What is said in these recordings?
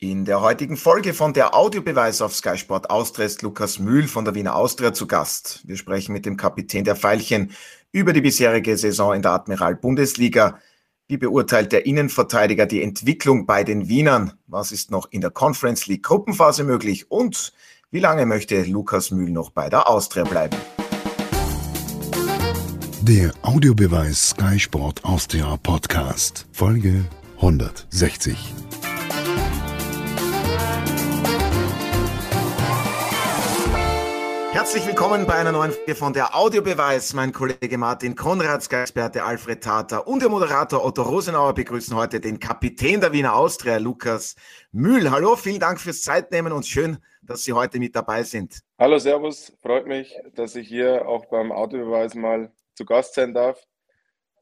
In der heutigen Folge von der Audiobeweis auf Sky Sport Austria ist Lukas Mühl von der Wiener Austria zu Gast. Wir sprechen mit dem Kapitän der Veilchen über die bisherige Saison in der Admiral Bundesliga. Wie beurteilt der Innenverteidiger die Entwicklung bei den Wienern? Was ist noch in der Conference League Gruppenphase möglich? Und wie lange möchte Lukas Mühl noch bei der Austria bleiben? Der Audiobeweis Sky Sport Austria Podcast, Folge 160. Herzlich willkommen bei einer neuen Folge von der Audiobeweis. Mein Kollege Martin Konrad, Experte Alfred Tata und der Moderator Otto Rosenauer begrüßen heute den Kapitän der Wiener Austria, Lukas Mühl. Hallo, vielen Dank fürs Zeitnehmen und schön, dass Sie heute mit dabei sind. Hallo, Servus. Freut mich, dass ich hier auch beim Audiobeweis mal zu Gast sein darf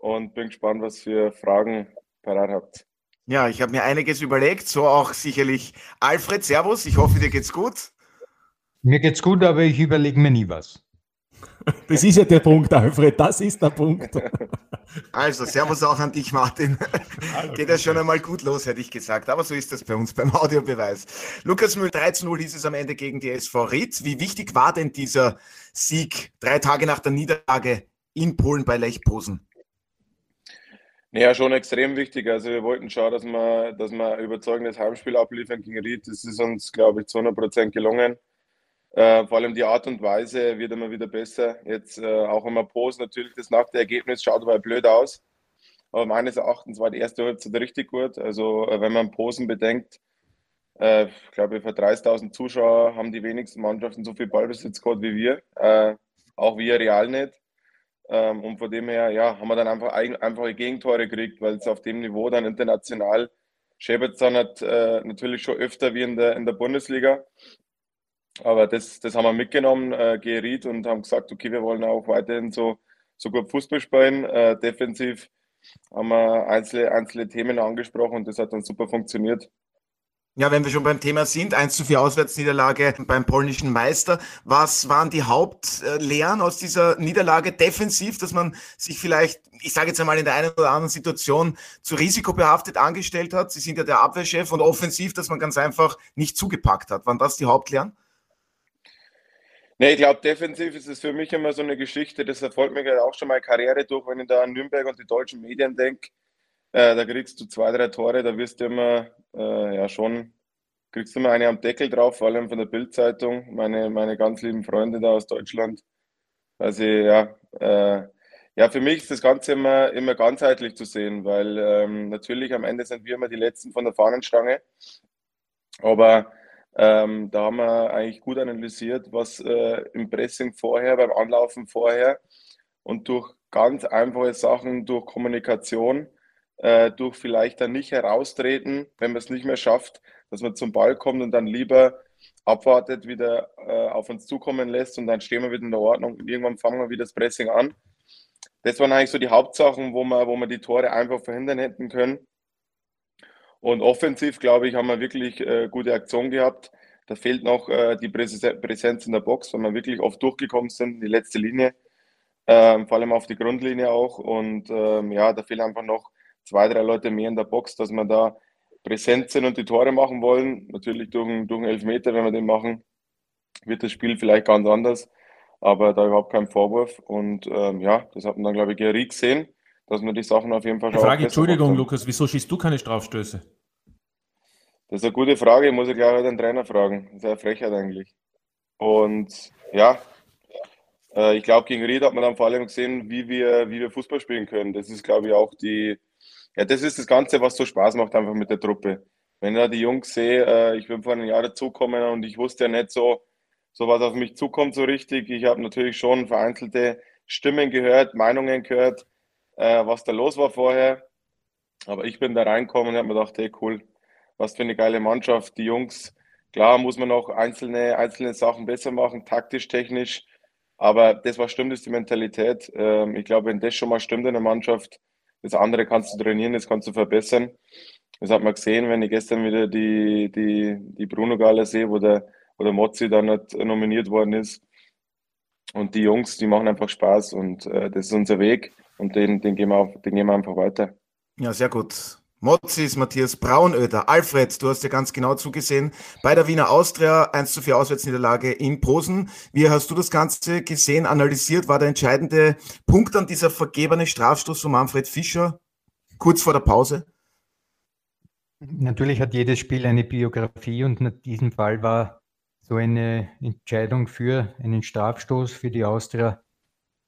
und bin gespannt, was für Fragen parat habt. Ja, ich habe mir einiges überlegt, so auch sicherlich Alfred. Servus, ich hoffe, dir geht's gut. Mir geht's gut, aber ich überlege mir nie was. Das ist ja der Punkt, Alfred, das ist der Punkt. Also, Servus auch an dich, Martin. Geht ja schon einmal gut los, hätte ich gesagt. Aber so ist das bei uns beim Audiobeweis. Lukas Müll, 13-0 hieß es am Ende gegen die SV Ried. Wie wichtig war denn dieser Sieg drei Tage nach der Niederlage in Polen bei Lech Posen? Naja, schon extrem wichtig. Also wir wollten schauen, dass wir, dass wir ein überzeugendes Heimspiel abliefern gegen Ried. Das ist uns, glaube ich, zu 100 Prozent gelungen. Äh, vor allem die Art und Weise wird immer wieder besser. Jetzt äh, auch immer Post, natürlich das nach der Ergebnis schaut aber blöd aus. Aber meines Erachtens war die erste Halbzeit richtig gut. Also äh, wenn man Posen bedenkt, äh, ich glaube, für 30.000 Zuschauer haben die wenigsten Mannschaften so viel Ballbesitz gehabt wie wir. Äh, auch wir real nicht. Ähm, und von dem her, ja, haben wir dann einfach einfache Gegentore gekriegt, weil es auf dem Niveau dann international schäbert dann hat, äh, natürlich schon öfter wie in der, in der Bundesliga. Aber das, das haben wir mitgenommen, äh, geriet und haben gesagt, okay, wir wollen auch weiterhin so, so gut Fußball spielen. Äh, defensiv haben wir einzelne, einzelne Themen angesprochen und das hat dann super funktioniert. Ja, wenn wir schon beim Thema sind, 1 zu 4 Auswärtsniederlage beim polnischen Meister. Was waren die Hauptlehren aus dieser Niederlage defensiv, dass man sich vielleicht, ich sage jetzt einmal in der einen oder anderen Situation zu risikobehaftet angestellt hat? Sie sind ja der Abwehrchef und offensiv, dass man ganz einfach nicht zugepackt hat. Waren das die Hauptlehren? Nee, ich glaube, defensiv ist es für mich immer so eine Geschichte, das erfolgt mir ja auch schon mal Karriere durch, wenn ich da an Nürnberg und die deutschen Medien denke. Äh, da kriegst du zwei, drei Tore, da wirst du immer, äh, ja schon, kriegst du immer eine am Deckel drauf, vor allem von der Bildzeitung, meine, meine ganz lieben Freunde da aus Deutschland. Also ja, äh, ja, für mich ist das Ganze immer, immer ganzheitlich zu sehen, weil ähm, natürlich am Ende sind wir immer die Letzten von der Fahnenstange. Aber ähm, da haben wir eigentlich gut analysiert, was äh, im Pressing vorher, beim Anlaufen vorher und durch ganz einfache Sachen, durch Kommunikation, äh, durch vielleicht dann nicht heraustreten, wenn man es nicht mehr schafft, dass man zum Ball kommt und dann lieber abwartet, wieder äh, auf uns zukommen lässt und dann stehen wir wieder in der Ordnung und irgendwann fangen wir wieder das Pressing an. Das waren eigentlich so die Hauptsachen, wo wir, wo wir die Tore einfach verhindern hätten können. Und offensiv, glaube ich, haben wir wirklich äh, gute Aktion gehabt. Da fehlt noch äh, die Präsenz in der Box, weil wir wirklich oft durchgekommen sind, die letzte Linie, ähm, vor allem auf die Grundlinie auch. Und ähm, ja, da fehlen einfach noch zwei, drei Leute mehr in der Box, dass wir da präsent sind und die Tore machen wollen. Natürlich durch, durch einen Elfmeter, wenn wir den machen, wird das Spiel vielleicht ganz anders. Aber da überhaupt kein Vorwurf. Und ähm, ja, das hat man dann, glaube ich, Gary gesehen, dass man die Sachen auf jeden Fall schaut. Frage, Entschuldigung, Lukas, wieso schießt du keine Strafstöße? Das ist eine gute Frage, muss ich gleich den Trainer fragen. Das ist eine Frechheit eigentlich. Und ja, äh, ich glaube, gegen Ried hat man dann vor allem gesehen, wie wir, wie wir Fußball spielen können. Das ist, glaube ich, auch die, ja, das ist das Ganze, was so Spaß macht einfach mit der Truppe. Wenn ich da die Jungs sehe, äh, ich bin vor einem Jahr dazugekommen und ich wusste ja nicht so, so was auf mich zukommt so richtig. Ich habe natürlich schon vereinzelte Stimmen gehört, Meinungen gehört, äh, was da los war vorher. Aber ich bin da reingekommen und habe mir gedacht, hey cool, was für eine geile Mannschaft. Die Jungs, klar muss man noch einzelne, einzelne Sachen besser machen, taktisch, technisch. Aber das, was stimmt, ist die Mentalität. Ähm, ich glaube, wenn das schon mal stimmt in der Mannschaft, das andere kannst du trainieren, das kannst du verbessern. Das hat man gesehen, wenn ich gestern wieder die, die, die Bruno Gala sehe, wo der, wo der Mozzi dann nicht nominiert worden ist. Und die Jungs, die machen einfach Spaß und äh, das ist unser Weg und den, den, gehen wir auf, den gehen wir einfach weiter. Ja, sehr gut. Motzis, Matthias Braunöder, Alfred, du hast ja ganz genau zugesehen bei der Wiener Austria 1 zu 4 Auswärtsniederlage in Posen. Wie hast du das Ganze gesehen, analysiert? War der entscheidende Punkt an dieser vergebene Strafstoß von Manfred Fischer kurz vor der Pause? Natürlich hat jedes Spiel eine Biografie und in diesem Fall war so eine Entscheidung für einen Strafstoß für die Austria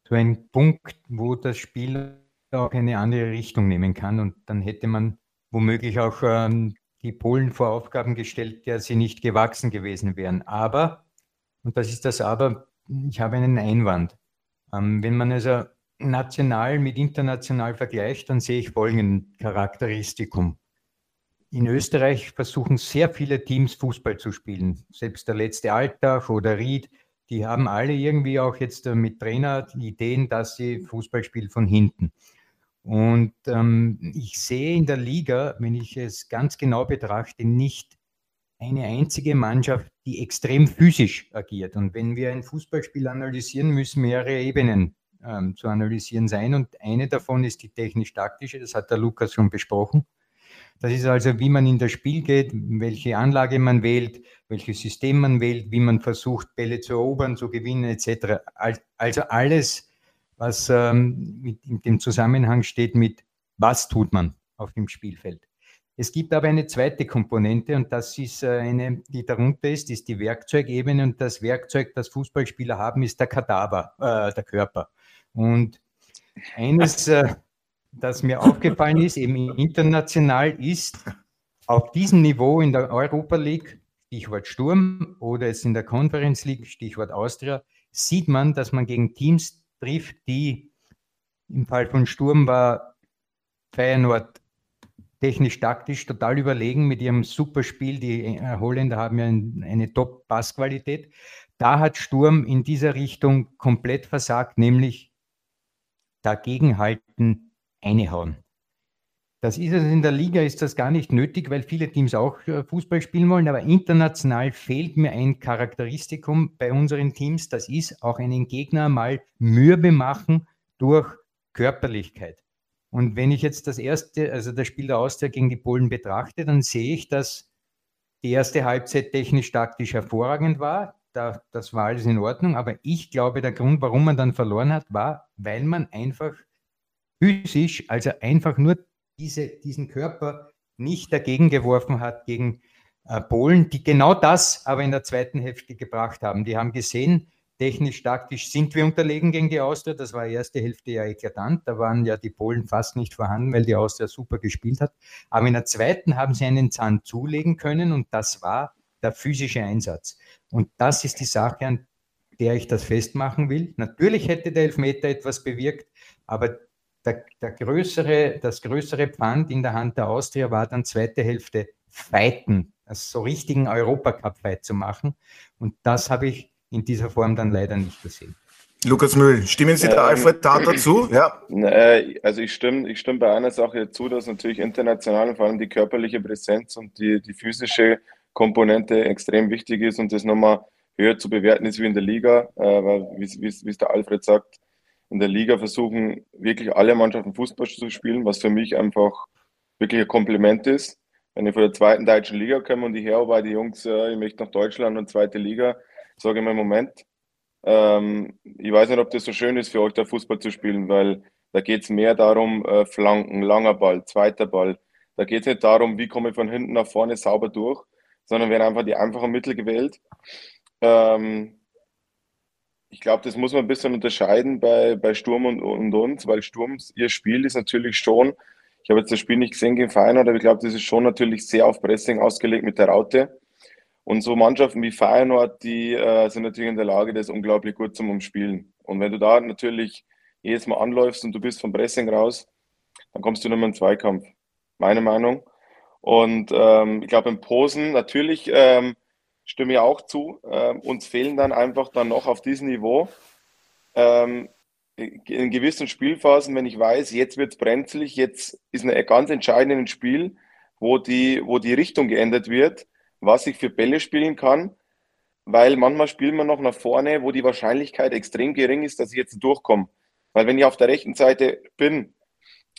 so ein Punkt, wo das Spiel auch eine andere Richtung nehmen kann. Und dann hätte man womöglich auch ähm, die Polen vor Aufgaben gestellt, der sie nicht gewachsen gewesen wären. Aber, und das ist das Aber, ich habe einen Einwand. Ähm, wenn man also national mit international vergleicht, dann sehe ich folgenden Charakteristikum. In Österreich versuchen sehr viele Teams Fußball zu spielen. Selbst der letzte Alltag oder Ried, die haben alle irgendwie auch jetzt äh, mit Trainer Ideen, dass sie Fußball spielen von hinten. Und ähm, ich sehe in der Liga, wenn ich es ganz genau betrachte, nicht eine einzige Mannschaft, die extrem physisch agiert. Und wenn wir ein Fußballspiel analysieren, müssen mehrere Ebenen ähm, zu analysieren sein. Und eine davon ist die technisch-taktische, das hat der Lukas schon besprochen. Das ist also, wie man in das Spiel geht, welche Anlage man wählt, welches System man wählt, wie man versucht, Bälle zu erobern, zu gewinnen, etc. Also alles, was ähm, in dem Zusammenhang steht mit, was tut man auf dem Spielfeld. Es gibt aber eine zweite Komponente und das ist äh, eine, die darunter ist, ist die Werkzeugebene und das Werkzeug, das Fußballspieler haben, ist der Kadaver, äh, der Körper. Und eines, äh, das mir aufgefallen ist, eben international, ist auf diesem Niveau in der Europa League, Stichwort Sturm, oder jetzt in der Conference League, Stichwort Austria, sieht man, dass man gegen Teams trifft, die im Fall von Sturm war Feyenoord technisch-taktisch total überlegen mit ihrem Superspiel. Die Holländer haben ja eine Top-Passqualität. Da hat Sturm in dieser Richtung komplett versagt, nämlich dagegenhalten, einhauen. Das ist es in der Liga, ist das gar nicht nötig, weil viele Teams auch äh, Fußball spielen wollen, aber international fehlt mir ein Charakteristikum bei unseren Teams, das ist auch einen Gegner mal mürbe machen durch Körperlichkeit. Und wenn ich jetzt das erste, also das Spiel der Austria gegen die Polen betrachte, dann sehe ich, dass die erste Halbzeit technisch taktisch hervorragend war. Da, das war alles in Ordnung, aber ich glaube, der Grund, warum man dann verloren hat, war, weil man einfach physisch, also einfach nur diese, diesen Körper nicht dagegen geworfen hat gegen äh, Polen, die genau das aber in der zweiten Hälfte gebracht haben. Die haben gesehen, technisch, taktisch sind wir unterlegen gegen die Austria. Das war die erste Hälfte ja eklatant. Da waren ja die Polen fast nicht vorhanden, weil die Austria super gespielt hat. Aber in der zweiten haben sie einen Zahn zulegen können und das war der physische Einsatz. Und das ist die Sache, an der ich das festmachen will. Natürlich hätte der Elfmeter etwas bewirkt, aber der, der größere, das größere Pfand in der Hand der Austria war dann zweite Hälfte Fighten, also so richtigen Europacup-Fight zu machen. Und das habe ich in dieser Form dann leider nicht gesehen. Lukas Mühl, stimmen Sie der Alfred Tat dazu? Ja. Äh, also ich stimme, ich stimme bei einer Sache zu, dass natürlich international vor allem die körperliche Präsenz und die, die physische Komponente extrem wichtig ist und das nochmal höher zu bewerten ist wie in der Liga, äh, weil wie, wie, wie es der Alfred sagt, in der Liga versuchen wirklich alle Mannschaften Fußball zu spielen, was für mich einfach wirklich ein Kompliment ist. Wenn ich von der zweiten deutschen Liga komme und ich höre bei die Jungs, äh, ich möchte nach Deutschland und zweite Liga, sage ich mir, Moment, ähm, ich weiß nicht, ob das so schön ist für euch, da Fußball zu spielen, weil da geht es mehr darum, äh, Flanken, langer Ball, zweiter Ball. Da geht es nicht darum, wie komme ich von hinten nach vorne sauber durch, sondern werden einfach die einfachen Mittel gewählt. Ähm, ich glaube, das muss man ein bisschen unterscheiden bei, bei Sturm und, und uns, weil Sturm, ihr Spiel ist natürlich schon, ich habe jetzt das Spiel nicht gesehen gegen Feyenoord, aber ich glaube, das ist schon natürlich sehr auf Pressing ausgelegt mit der Raute. Und so Mannschaften wie Feyenoord, die äh, sind natürlich in der Lage, das unglaublich gut zum Umspielen. Und wenn du da natürlich jedes Mal anläufst und du bist vom Pressing raus, dann kommst du nicht mehr in Zweikampf. Meine Meinung. Und ähm, ich glaube, in Posen natürlich ähm, stimme ich auch zu. Ähm, uns fehlen dann einfach dann noch auf diesem Niveau ähm, in gewissen Spielphasen, wenn ich weiß, jetzt wird es brenzlig, jetzt ist ein ganz entscheidendes Spiel, wo die, wo die Richtung geändert wird, was ich für Bälle spielen kann, weil manchmal spielen wir noch nach vorne, wo die Wahrscheinlichkeit extrem gering ist, dass ich jetzt durchkomme. Weil wenn ich auf der rechten Seite bin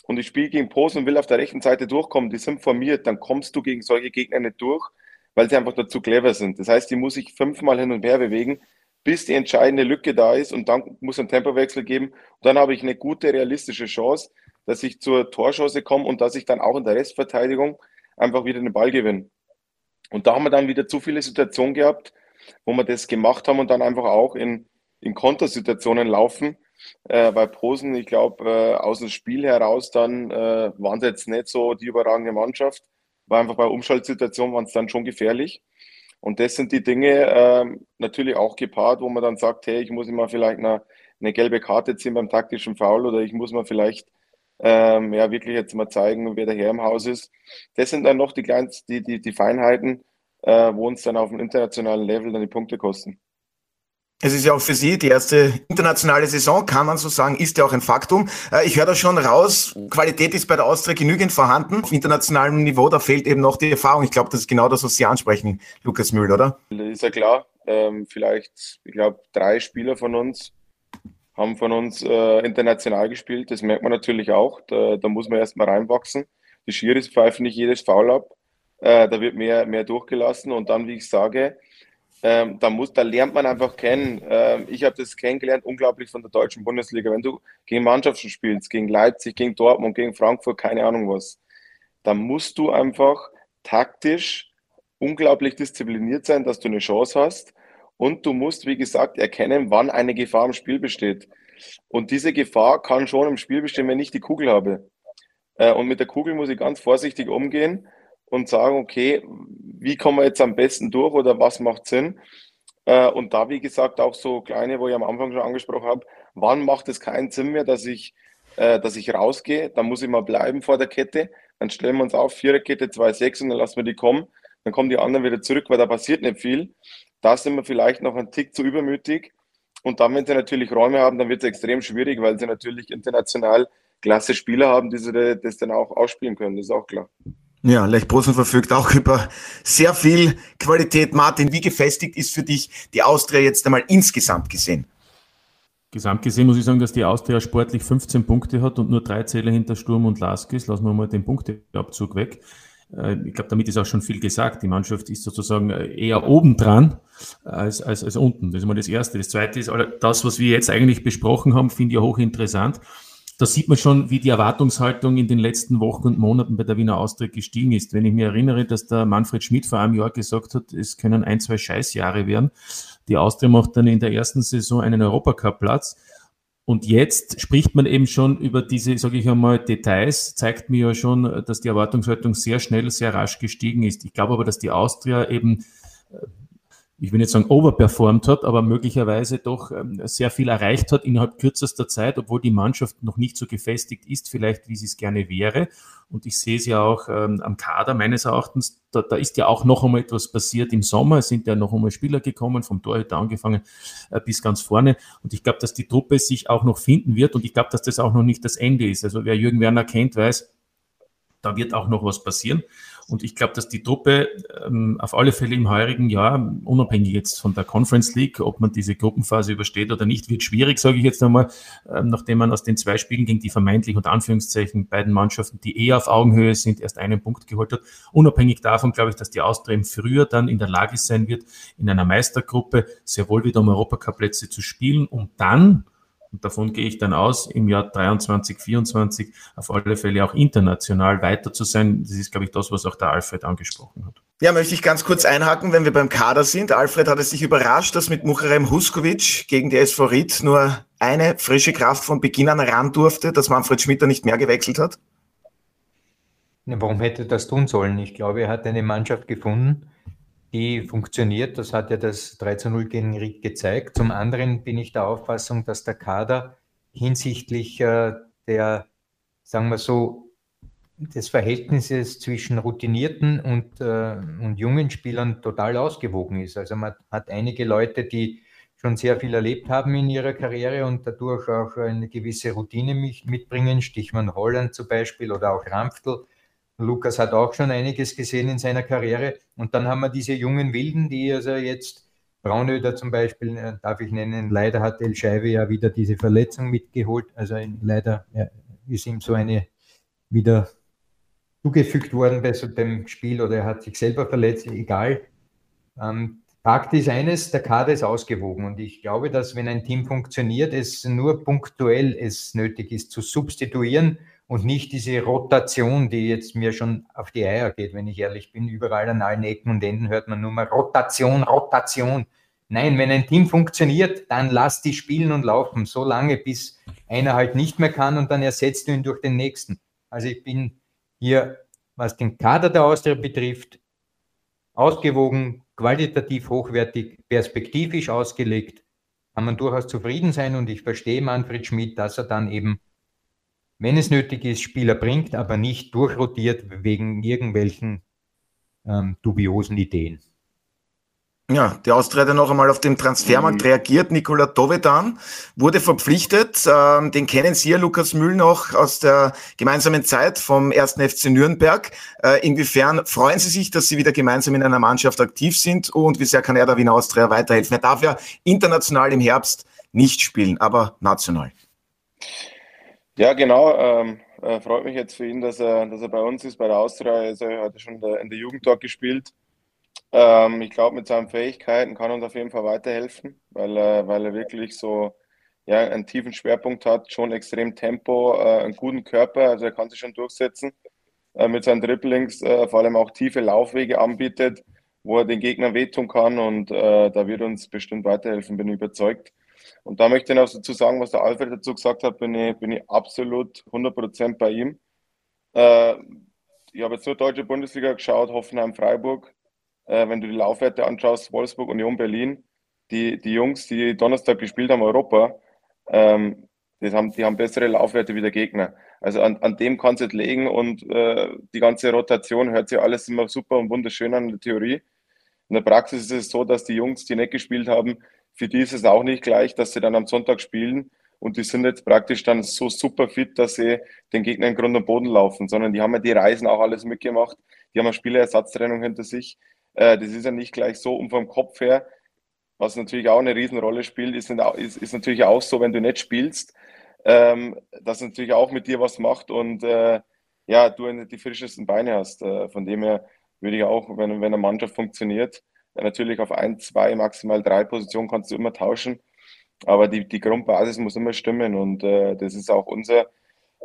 und ich spiele gegen Posen und will auf der rechten Seite durchkommen, die sind formiert, dann kommst du gegen solche Gegner nicht durch, weil sie einfach dazu clever sind. Das heißt, die muss ich fünfmal hin und her bewegen, bis die entscheidende Lücke da ist und dann muss ein Tempowechsel geben. Und dann habe ich eine gute, realistische Chance, dass ich zur Torchance komme und dass ich dann auch in der Restverteidigung einfach wieder den Ball gewinne. Und da haben wir dann wieder zu viele Situationen gehabt, wo wir das gemacht haben und dann einfach auch in, in Kontersituationen laufen, äh, weil Posen, ich glaube, äh, aus dem Spiel heraus dann äh, waren sie jetzt nicht so die überragende Mannschaft, war einfach bei Umschaltsituationen waren es dann schon gefährlich. Und das sind die Dinge äh, natürlich auch gepaart, wo man dann sagt, hey, ich muss immer vielleicht eine, eine gelbe Karte ziehen beim taktischen Foul oder ich muss mal vielleicht ähm, ja wirklich jetzt mal zeigen, wer der Herr im Haus ist. Das sind dann noch die kleinsten, die, die, die Feinheiten, äh, wo uns dann auf dem internationalen Level dann die Punkte kosten. Es ist ja auch für Sie die erste internationale Saison, kann man so sagen, ist ja auch ein Faktum. Äh, ich höre da schon raus, Qualität ist bei der Austria genügend vorhanden. Auf internationalem Niveau, da fehlt eben noch die Erfahrung. Ich glaube, das ist genau das, was Sie ansprechen, Lukas Mühl, oder? Ist ja klar. Ähm, vielleicht, ich glaube, drei Spieler von uns haben von uns äh, international gespielt. Das merkt man natürlich auch. Da, da muss man erstmal reinwachsen. Die Schiris pfeifen nicht jedes Foul ab. Äh, da wird mehr, mehr durchgelassen. Und dann, wie ich sage, ähm, da, muss, da lernt man einfach kennen. Ähm, ich habe das kennengelernt, unglaublich von der deutschen Bundesliga. Wenn du gegen Mannschaften spielst, gegen Leipzig, gegen Dortmund, gegen Frankfurt, keine Ahnung was, dann musst du einfach taktisch unglaublich diszipliniert sein, dass du eine Chance hast. Und du musst, wie gesagt, erkennen, wann eine Gefahr im Spiel besteht. Und diese Gefahr kann schon im Spiel bestehen, wenn ich die Kugel habe. Äh, und mit der Kugel muss ich ganz vorsichtig umgehen und sagen, okay, wie kommen wir jetzt am besten durch oder was macht Sinn? Äh, und da, wie gesagt, auch so kleine, wo ich am Anfang schon angesprochen habe, wann macht es keinen Sinn mehr, dass ich, äh, dass ich rausgehe? Dann muss ich mal bleiben vor der Kette. Dann stellen wir uns auf, Viererkette, 2-6 und dann lassen wir die kommen. Dann kommen die anderen wieder zurück, weil da passiert nicht viel. Da sind wir vielleicht noch ein Tick zu übermütig. Und dann, wenn sie natürlich Räume haben, dann wird es extrem schwierig, weil sie natürlich international klasse Spieler haben, die sie das dann auch ausspielen können. Das ist auch klar. Ja, Lech Posen verfügt auch über sehr viel Qualität. Martin, wie gefestigt ist für dich die Austria jetzt einmal insgesamt gesehen? Gesamt gesehen muss ich sagen, dass die Austria sportlich 15 Punkte hat und nur drei Zähler hinter Sturm und Laskis. Lassen wir mal den Punkteabzug weg. Äh, ich glaube, damit ist auch schon viel gesagt. Die Mannschaft ist sozusagen äh, eher oben dran als, als, als unten. Das ist mal das Erste. Das Zweite ist, das, was wir jetzt eigentlich besprochen haben, finde ich hochinteressant. Da sieht man schon, wie die Erwartungshaltung in den letzten Wochen und Monaten bei der Wiener Austria gestiegen ist. Wenn ich mir erinnere, dass der Manfred Schmidt vor einem Jahr gesagt hat, es können ein, zwei Scheißjahre werden. Die Austria macht dann in der ersten Saison einen Europacup-Platz und jetzt spricht man eben schon über diese, sage ich einmal, Details, zeigt mir ja schon, dass die Erwartungshaltung sehr schnell, sehr rasch gestiegen ist. Ich glaube aber, dass die Austria eben ich will nicht sagen overperformed hat, aber möglicherweise doch ähm, sehr viel erreicht hat innerhalb kürzester Zeit, obwohl die Mannschaft noch nicht so gefestigt ist, vielleicht wie sie es gerne wäre. Und ich sehe es ja auch ähm, am Kader meines Erachtens, da, da ist ja auch noch einmal etwas passiert im Sommer. Es sind ja noch einmal Spieler gekommen, vom Torhüter angefangen äh, bis ganz vorne. Und ich glaube, dass die Truppe sich auch noch finden wird. Und ich glaube, dass das auch noch nicht das Ende ist. Also wer Jürgen Werner kennt, weiß, da wird auch noch was passieren. Und ich glaube, dass die Truppe ähm, auf alle Fälle im heurigen Jahr, unabhängig jetzt von der Conference League, ob man diese Gruppenphase übersteht oder nicht, wird schwierig, sage ich jetzt einmal, ähm, nachdem man aus den zwei Spielen gegen die vermeintlich und Anführungszeichen beiden Mannschaften, die eher auf Augenhöhe sind, erst einen Punkt geholt hat. Unabhängig davon glaube ich, dass die Austria im Frühjahr dann in der Lage sein wird, in einer Meistergruppe sehr wohl wieder um Europacup-Plätze zu spielen, um dann und davon gehe ich dann aus, im Jahr 23, 24 auf alle Fälle auch international weiter zu sein. Das ist, glaube ich, das, was auch der Alfred angesprochen hat. Ja, möchte ich ganz kurz einhaken, wenn wir beim Kader sind. Alfred hat es sich überrascht, dass mit Mucharem Huskovic gegen die SV Ried nur eine frische Kraft von Beginn an ran durfte, dass Manfred Schmidt da nicht mehr gewechselt hat? Warum hätte er das tun sollen? Ich glaube, er hat eine Mannschaft gefunden, die funktioniert. Das hat ja das 3 zu 0 gegen Ried gezeigt. Zum anderen bin ich der Auffassung, dass der Kader hinsichtlich äh, der, sagen wir so, des Verhältnisses zwischen routinierten und, äh, und jungen Spielern total ausgewogen ist. Also man hat einige Leute, die schon sehr viel erlebt haben in ihrer Karriere und dadurch auch eine gewisse Routine mitbringen, Stichmann Holland zum Beispiel oder auch Rampftl Lukas hat auch schon einiges gesehen in seiner Karriere. Und dann haben wir diese jungen Wilden, die also jetzt, Braunöder zum Beispiel, äh, darf ich nennen, leider hat El Scheibe ja wieder diese Verletzung mitgeholt. Also leider ja, ist ihm so eine wieder zugefügt worden bei so dem Spiel oder er hat sich selber verletzt, egal. Ähm, Fakt ist eines, der Kader ist ausgewogen und ich glaube, dass wenn ein Team funktioniert, es nur punktuell es nötig ist zu substituieren und nicht diese Rotation, die jetzt mir schon auf die Eier geht, wenn ich ehrlich bin. Überall an allen Ecken und Enden hört man nur mal Rotation, Rotation. Nein, wenn ein Team funktioniert, dann lass die spielen und laufen, so lange, bis einer halt nicht mehr kann und dann ersetzt du ihn durch den nächsten. Also ich bin hier, was den Kader der Austria betrifft, ausgewogen, qualitativ hochwertig, perspektivisch ausgelegt, kann man durchaus zufrieden sein und ich verstehe Manfred Schmidt, dass er dann eben, wenn es nötig ist, Spieler bringt, aber nicht durchrotiert wegen irgendwelchen ähm, dubiosen Ideen. Ja, die Austria hat noch einmal auf den Transfermarkt mhm. reagiert. Nikola Dovedan wurde verpflichtet. Ähm, den kennen Sie ja, Lukas Mühl, noch aus der gemeinsamen Zeit vom ersten FC Nürnberg. Äh, inwiefern freuen Sie sich, dass Sie wieder gemeinsam in einer Mannschaft aktiv sind und wie sehr kann er da Wiener Austria weiterhelfen? Er darf ja international im Herbst nicht spielen, aber national. Ja, genau. Ähm, äh, freut mich jetzt für ihn, dass er, dass er bei uns ist, bei der Austria. Also, er hat schon in der, in der Jugend dort gespielt. Ähm, ich glaube, mit seinen Fähigkeiten kann er uns auf jeden Fall weiterhelfen, weil, er, weil er wirklich so ja, einen tiefen Schwerpunkt hat, schon extrem Tempo, äh, einen guten Körper, also er kann sich schon durchsetzen äh, mit seinen Dribblings, äh, vor allem auch tiefe Laufwege anbietet, wo er den Gegnern wehtun kann und äh, da wird uns bestimmt weiterhelfen, bin ich überzeugt. Und da möchte ich noch dazu sagen, was der Alfred dazu gesagt hat, bin ich, bin ich absolut 100% bei ihm. Äh, ich habe jetzt nur deutsche Bundesliga geschaut, Hoffenheim, Freiburg äh, wenn du die Laufwerte anschaust, Wolfsburg, Union Berlin, die, die Jungs, die Donnerstag gespielt haben, Europa, ähm, die, haben, die haben bessere Laufwerte wie der Gegner. Also an, an dem kannst du es legen und äh, die ganze Rotation hört sich alles immer super und wunderschön an in der Theorie. In der Praxis ist es so, dass die Jungs, die nicht gespielt haben, für die ist es auch nicht gleich, dass sie dann am Sonntag spielen und die sind jetzt praktisch dann so super fit, dass sie den Gegner in Grund und Boden laufen, sondern die haben ja die Reisen auch alles mitgemacht, die haben eine Spielerersatztrennung hinter sich, äh, das ist ja nicht gleich so. Und vom Kopf her, was natürlich auch eine Riesenrolle spielt, ist, ist, ist natürlich auch so, wenn du nicht spielst, ähm, dass natürlich auch mit dir was macht und äh, ja, du die frischesten Beine hast. Äh, von dem her würde ich auch, wenn, wenn eine Mannschaft funktioniert, natürlich auf ein, zwei, maximal drei Positionen kannst du immer tauschen. Aber die, die Grundbasis muss immer stimmen und äh, das ist auch unser,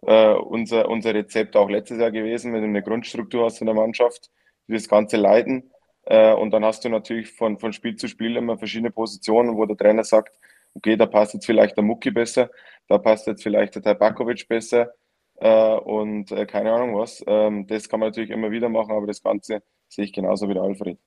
äh, unser, unser Rezept auch letztes Jahr gewesen, wenn du eine Grundstruktur hast in der Mannschaft, die das Ganze leiten äh, und dann hast du natürlich von, von Spiel zu Spiel immer verschiedene Positionen, wo der Trainer sagt, okay, da passt jetzt vielleicht der Mucki besser, da passt jetzt vielleicht der Tabakovic besser äh, und äh, keine Ahnung was. Ähm, das kann man natürlich immer wieder machen, aber das Ganze sehe ich genauso wie der Alfred.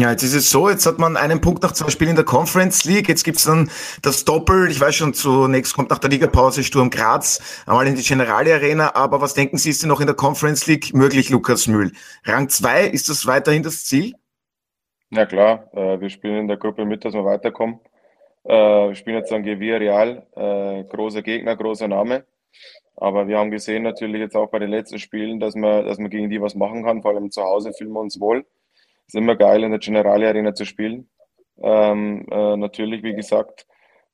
Ja, jetzt ist es so, jetzt hat man einen Punkt nach zwei Spielen in der Conference League, jetzt gibt's dann das Doppel, ich weiß schon, zunächst kommt nach der Ligapause Sturm Graz einmal in die Generale Arena, aber was denken Sie, ist denn noch in der Conference League möglich, Lukas Mühl? Rang zwei ist das weiterhin das Ziel? Ja klar, äh, wir spielen in der Gruppe mit, dass wir weiterkommen. Äh, wir spielen jetzt gegen Real, äh, großer Gegner, großer Name. Aber wir haben gesehen natürlich jetzt auch bei den letzten Spielen, dass man, dass man gegen die was machen kann. Vor allem zu Hause fühlen wir uns wohl ist immer geil, in der Generali Arena zu spielen. Ähm, äh, natürlich, wie gesagt,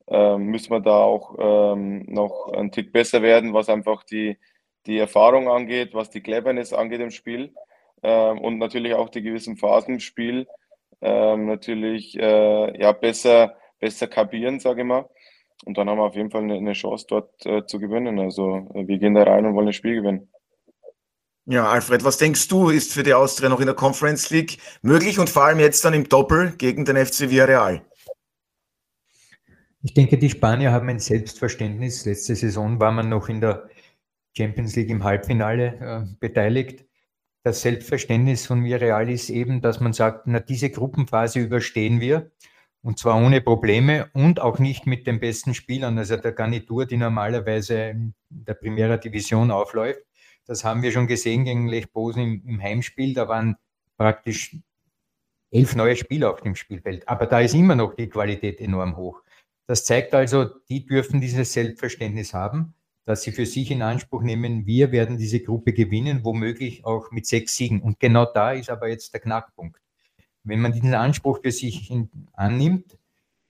äh, müssen wir da auch ähm, noch einen Tick besser werden, was einfach die, die Erfahrung angeht, was die Cleverness angeht im Spiel ähm, und natürlich auch die gewissen Phasen im Spiel ähm, natürlich äh, ja, besser, besser kapieren, sage ich mal. Und dann haben wir auf jeden Fall eine, eine Chance dort äh, zu gewinnen. Also wir gehen da rein und wollen das Spiel gewinnen. Ja, Alfred, was denkst du, ist für die Austria noch in der Conference League möglich und vor allem jetzt dann im Doppel gegen den FC Villarreal? Ich denke, die Spanier haben ein Selbstverständnis. Letzte Saison war man noch in der Champions League im Halbfinale äh, beteiligt. Das Selbstverständnis von Villarreal ist eben, dass man sagt, na, diese Gruppenphase überstehen wir und zwar ohne Probleme und auch nicht mit den besten Spielern, also der Garnitur, die normalerweise in der Primera Division aufläuft. Das haben wir schon gesehen gegen Lech Posen im, im Heimspiel. Da waren praktisch elf neue Spieler auf dem Spielfeld. Aber da ist immer noch die Qualität enorm hoch. Das zeigt also, die dürfen dieses Selbstverständnis haben, dass sie für sich in Anspruch nehmen, wir werden diese Gruppe gewinnen, womöglich auch mit sechs Siegen. Und genau da ist aber jetzt der Knackpunkt. Wenn man diesen Anspruch für sich in, annimmt,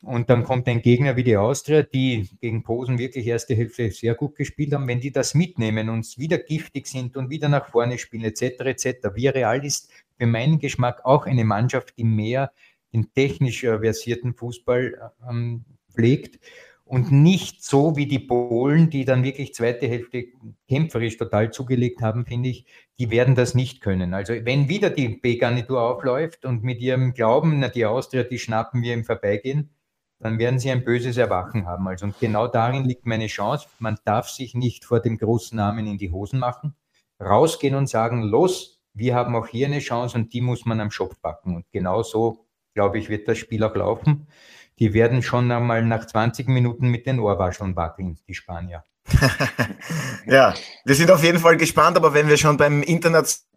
und dann kommt ein Gegner wie die Austria, die gegen Posen wirklich erste Hälfte sehr gut gespielt haben. Wenn die das mitnehmen und wieder giftig sind und wieder nach vorne spielen, etc., etc., wie Real ist für meinen Geschmack auch eine Mannschaft, die mehr den technisch versierten Fußball ähm, pflegt und nicht so wie die Polen, die dann wirklich zweite Hälfte kämpferisch total zugelegt haben, finde ich, die werden das nicht können. Also wenn wieder die B-Garnitur aufläuft und mit ihrem Glauben, na die Austria, die schnappen wir im Vorbeigehen, dann werden sie ein böses Erwachen haben. Also und genau darin liegt meine Chance. Man darf sich nicht vor dem großen Namen in die Hosen machen, rausgehen und sagen, los, wir haben auch hier eine Chance und die muss man am Schopf packen. Und genau so, glaube ich, wird das Spiel auch laufen die werden schon einmal nach 20 Minuten mit den Ohrwascheln wackeln, die Spanier. ja, wir sind auf jeden Fall gespannt, aber wenn wir schon beim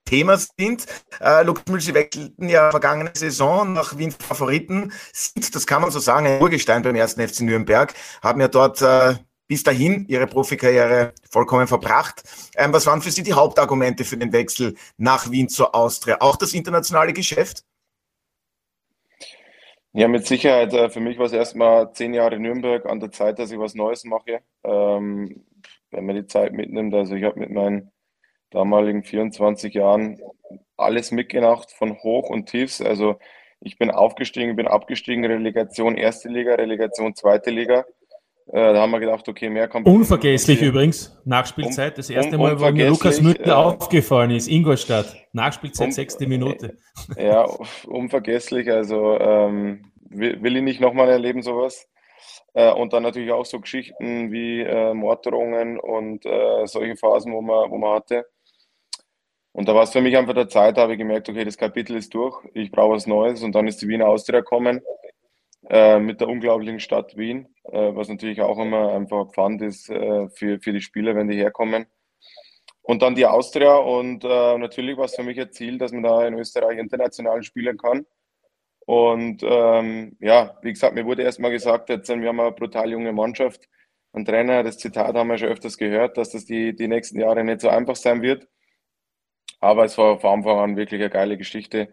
Internet-Thema sind, äh, Mühl, Sie wechselten ja vergangene Saison nach Wien Favoriten, sind, das kann man so sagen, ein Urgestein beim ersten FC Nürnberg, haben ja dort äh, bis dahin Ihre Profikarriere vollkommen verbracht. Ähm, was waren für Sie die Hauptargumente für den Wechsel nach Wien zur Austria? Auch das internationale Geschäft? Ja, mit Sicherheit. Äh, für mich war es erstmal zehn Jahre Nürnberg an der Zeit, dass ich was Neues mache. Ähm, wenn man die Zeit mitnimmt, also ich habe mit meinen damaligen 24 Jahren alles mitgemacht, von Hoch und Tiefs. Also ich bin aufgestiegen, bin abgestiegen, Relegation erste Liga, Relegation zweite Liga. Äh, da haben wir gedacht, okay, mehr kommt. Unvergesslich übrigens, Nachspielzeit, das erste Mal, wo mir Lukas Mütter äh, aufgefallen ist, Ingolstadt, Nachspielzeit, sechste Minute. Ja, unvergesslich, also ähm, will, will ich nicht nochmal erleben, sowas. Äh, und dann natürlich auch so Geschichten wie äh, Morddrohungen und äh, solche Phasen, wo man, wo man hatte. Und da war es für mich einfach der Zeit, da habe ich gemerkt, okay, das Kapitel ist durch, ich brauche was Neues. Und dann ist die Wiener Austria gekommen äh, mit der unglaublichen Stadt Wien, äh, was natürlich auch immer einfach Pfand ist äh, für, für die Spieler, wenn die herkommen. Und dann die Austria und äh, natürlich war es für mich ein Ziel, dass man da in Österreich international spielen kann. Und ähm, ja, wie gesagt, mir wurde erstmal gesagt, jetzt sind wir haben eine brutal junge Mannschaft. Ein Trainer, das Zitat haben wir schon öfters gehört, dass das die, die nächsten Jahre nicht so einfach sein wird. Aber es war von Anfang an wirklich eine geile Geschichte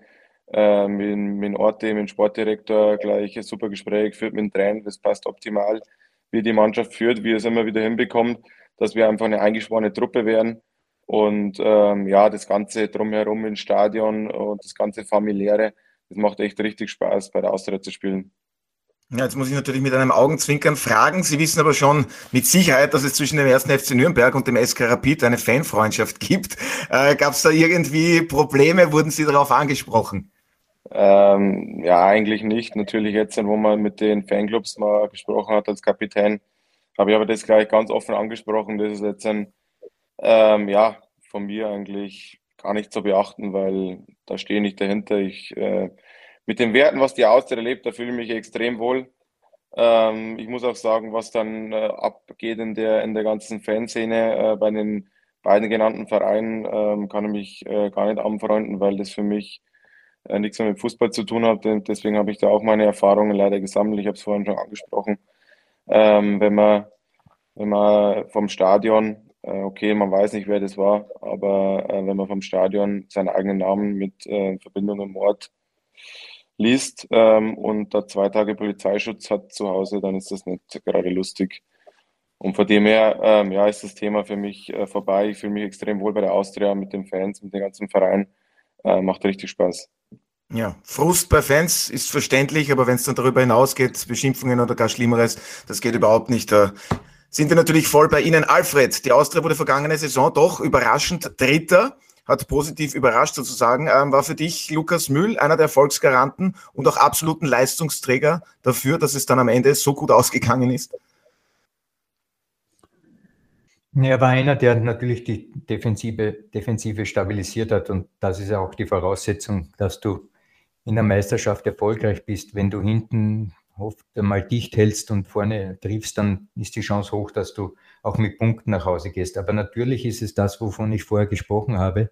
äh, mit, mit Orte, mit dem Sportdirektor gleich ein super Gespräch geführt mit dem Trainer, das passt optimal, wie die Mannschaft führt, wie es immer wieder hinbekommt, dass wir einfach eine eingeschworene Truppe werden. Und ähm, ja, das Ganze drumherum im Stadion und das ganze familiäre, das macht echt richtig Spaß, bei der Austria zu spielen. Ja, jetzt muss ich natürlich mit einem Augenzwinkern fragen. Sie wissen aber schon mit Sicherheit, dass es zwischen dem ersten FC Nürnberg und dem SK Rapid eine Fanfreundschaft gibt. Äh, Gab es da irgendwie Probleme? Wurden Sie darauf angesprochen? Ähm, ja, eigentlich nicht. Natürlich jetzt, wo man mit den Fanclubs mal gesprochen hat als Kapitän, habe ich aber das gleich ganz offen angesprochen. Das ist jetzt ein, ähm, ja, von mir eigentlich gar nicht zu beachten, weil da stehe ich dahinter. Ich, äh, mit den Werten, was die Austria erlebt, da fühle ich mich extrem wohl. Ähm, ich muss auch sagen, was dann äh, abgeht in der, in der ganzen Fanszene äh, bei den beiden genannten Vereinen, ähm, kann ich mich äh, gar nicht anfreunden, weil das für mich äh, nichts mehr mit Fußball zu tun hat. Deswegen habe ich da auch meine Erfahrungen leider gesammelt. Ich habe es vorhin schon angesprochen. Ähm, wenn man, wenn man vom Stadion, äh, okay, man weiß nicht, wer das war, aber äh, wenn man vom Stadion seinen eigenen Namen mit Verbindung im Ort liest ähm, und da zwei Tage Polizeischutz hat zu Hause, dann ist das nicht gerade lustig. Und von dem her, ähm, ja, ist das Thema für mich äh, vorbei. Ich fühle mich extrem wohl bei der Austria mit den Fans, mit dem ganzen Verein. Äh, macht richtig Spaß. Ja, Frust bei Fans ist verständlich, aber wenn es dann darüber hinausgeht, Beschimpfungen oder gar Schlimmeres, das geht überhaupt nicht. Da sind wir natürlich voll bei Ihnen. Alfred, die Austria wurde vergangene Saison doch überraschend Dritter, hat positiv überrascht sozusagen. Ähm, war für dich Lukas Mühl einer der Erfolgsgaranten und auch absoluten Leistungsträger dafür, dass es dann am Ende so gut ausgegangen ist? Er war einer, der natürlich die Defensive, Defensive stabilisiert hat und das ist auch die Voraussetzung, dass du in der Meisterschaft erfolgreich bist, wenn du hinten oft einmal dicht hältst und vorne triffst, dann ist die Chance hoch, dass du auch mit Punkten nach Hause gehst. Aber natürlich ist es das, wovon ich vorher gesprochen habe.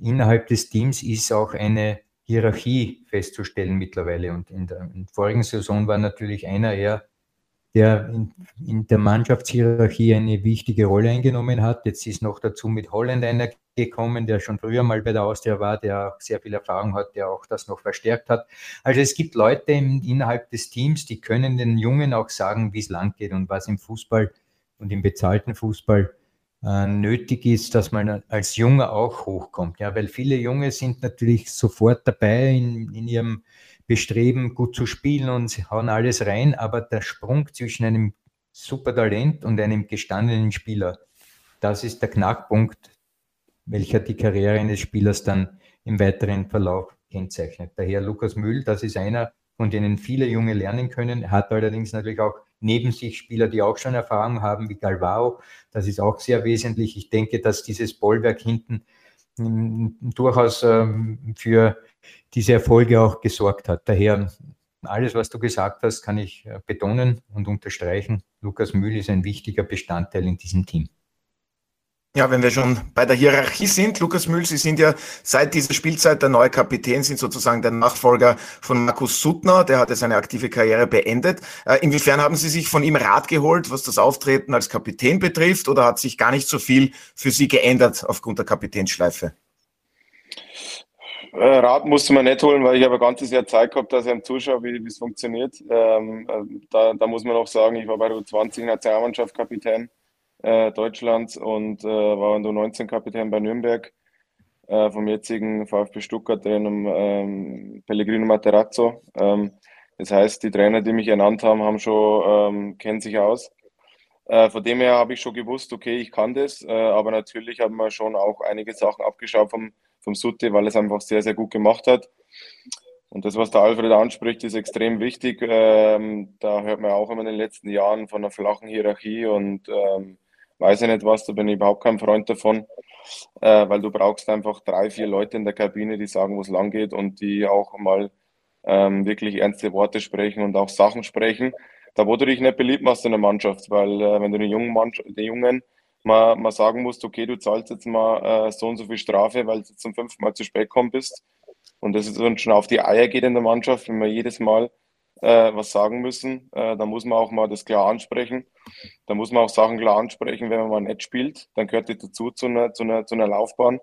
Innerhalb des Teams ist auch eine Hierarchie festzustellen mittlerweile. Und in der, in der vorigen Saison war natürlich einer eher der in, in, der Mannschaftshierarchie eine wichtige Rolle eingenommen hat. Jetzt ist noch dazu mit Holland einer gekommen, der schon früher mal bei der Austria war, der auch sehr viel Erfahrung hat, der auch das noch verstärkt hat. Also es gibt Leute im, innerhalb des Teams, die können den Jungen auch sagen, wie es lang geht und was im Fußball und im bezahlten Fußball äh, nötig ist, dass man als Junge auch hochkommt. Ja, weil viele Junge sind natürlich sofort dabei in, in ihrem Bestreben, gut zu spielen und sie hauen alles rein, aber der Sprung zwischen einem Supertalent und einem gestandenen Spieler, das ist der Knackpunkt, welcher die Karriere eines Spielers dann im weiteren Verlauf kennzeichnet. Daher Lukas Mühl, das ist einer, von denen viele Junge lernen können, hat allerdings natürlich auch neben sich Spieler, die auch schon Erfahrung haben, wie Galvao. Das ist auch sehr wesentlich. Ich denke, dass dieses Bollwerk hinten hm, durchaus ähm, für diese Erfolge auch gesorgt hat. Daher alles, was du gesagt hast, kann ich äh, betonen und unterstreichen. Lukas Mühl ist ein wichtiger Bestandteil in diesem Team. Ja, wenn wir schon bei der Hierarchie sind, Lukas Mühl, Sie sind ja seit dieser Spielzeit der neue Kapitän, sind sozusagen der Nachfolger von Markus Suttner, der hatte seine aktive Karriere beendet. Äh, inwiefern haben Sie sich von ihm Rat geholt, was das Auftreten als Kapitän betrifft, oder hat sich gar nicht so viel für Sie geändert aufgrund der Kapitänsschleife? Äh, Rat musste man nicht holen, weil ich habe ein ganzes Jahr Zeit gehabt, dass ich ihm zuschaue, wie es funktioniert. Ähm, äh, da, da, muss man auch sagen, ich war bei der U20 Nationalmannschaft Kapitän äh, Deutschlands und äh, war in der U19 Kapitän bei Nürnberg äh, vom jetzigen VfB Stuttgart Trainer ähm, Pellegrino Materazzo. Ähm, das heißt, die Trainer, die mich ernannt haben, haben schon ähm, kennen sich aus. Äh, von dem her habe ich schon gewusst, okay, ich kann das, aber natürlich haben wir schon auch einige Sachen abgeschaut vom vom Sutte, weil es einfach sehr, sehr gut gemacht hat. Und das, was der Alfred anspricht, ist extrem wichtig. Ähm, da hört man auch immer in den letzten Jahren von einer flachen Hierarchie und ähm, weiß ich nicht was, da bin ich überhaupt kein Freund davon, äh, weil du brauchst einfach drei, vier Leute in der Kabine, die sagen, wo es lang geht und die auch mal ähm, wirklich ernste Worte sprechen und auch Sachen sprechen. Da wo du dich nicht beliebt machst in der Mannschaft, weil äh, wenn du den jungen, Mann, den Jungen mal, mal sagen musst, okay, du zahlst jetzt mal äh, so und so viel Strafe, weil du zum fünften Mal zu spät gekommen bist. Und das ist dann schon auf die Eier geht in der Mannschaft, wenn wir jedes Mal äh, was sagen müssen, äh, dann muss man auch mal das klar ansprechen. Da muss man auch Sachen klar ansprechen, wenn man mal nicht spielt, dann gehört das dazu zu einer, zu einer, zu einer Laufbahn,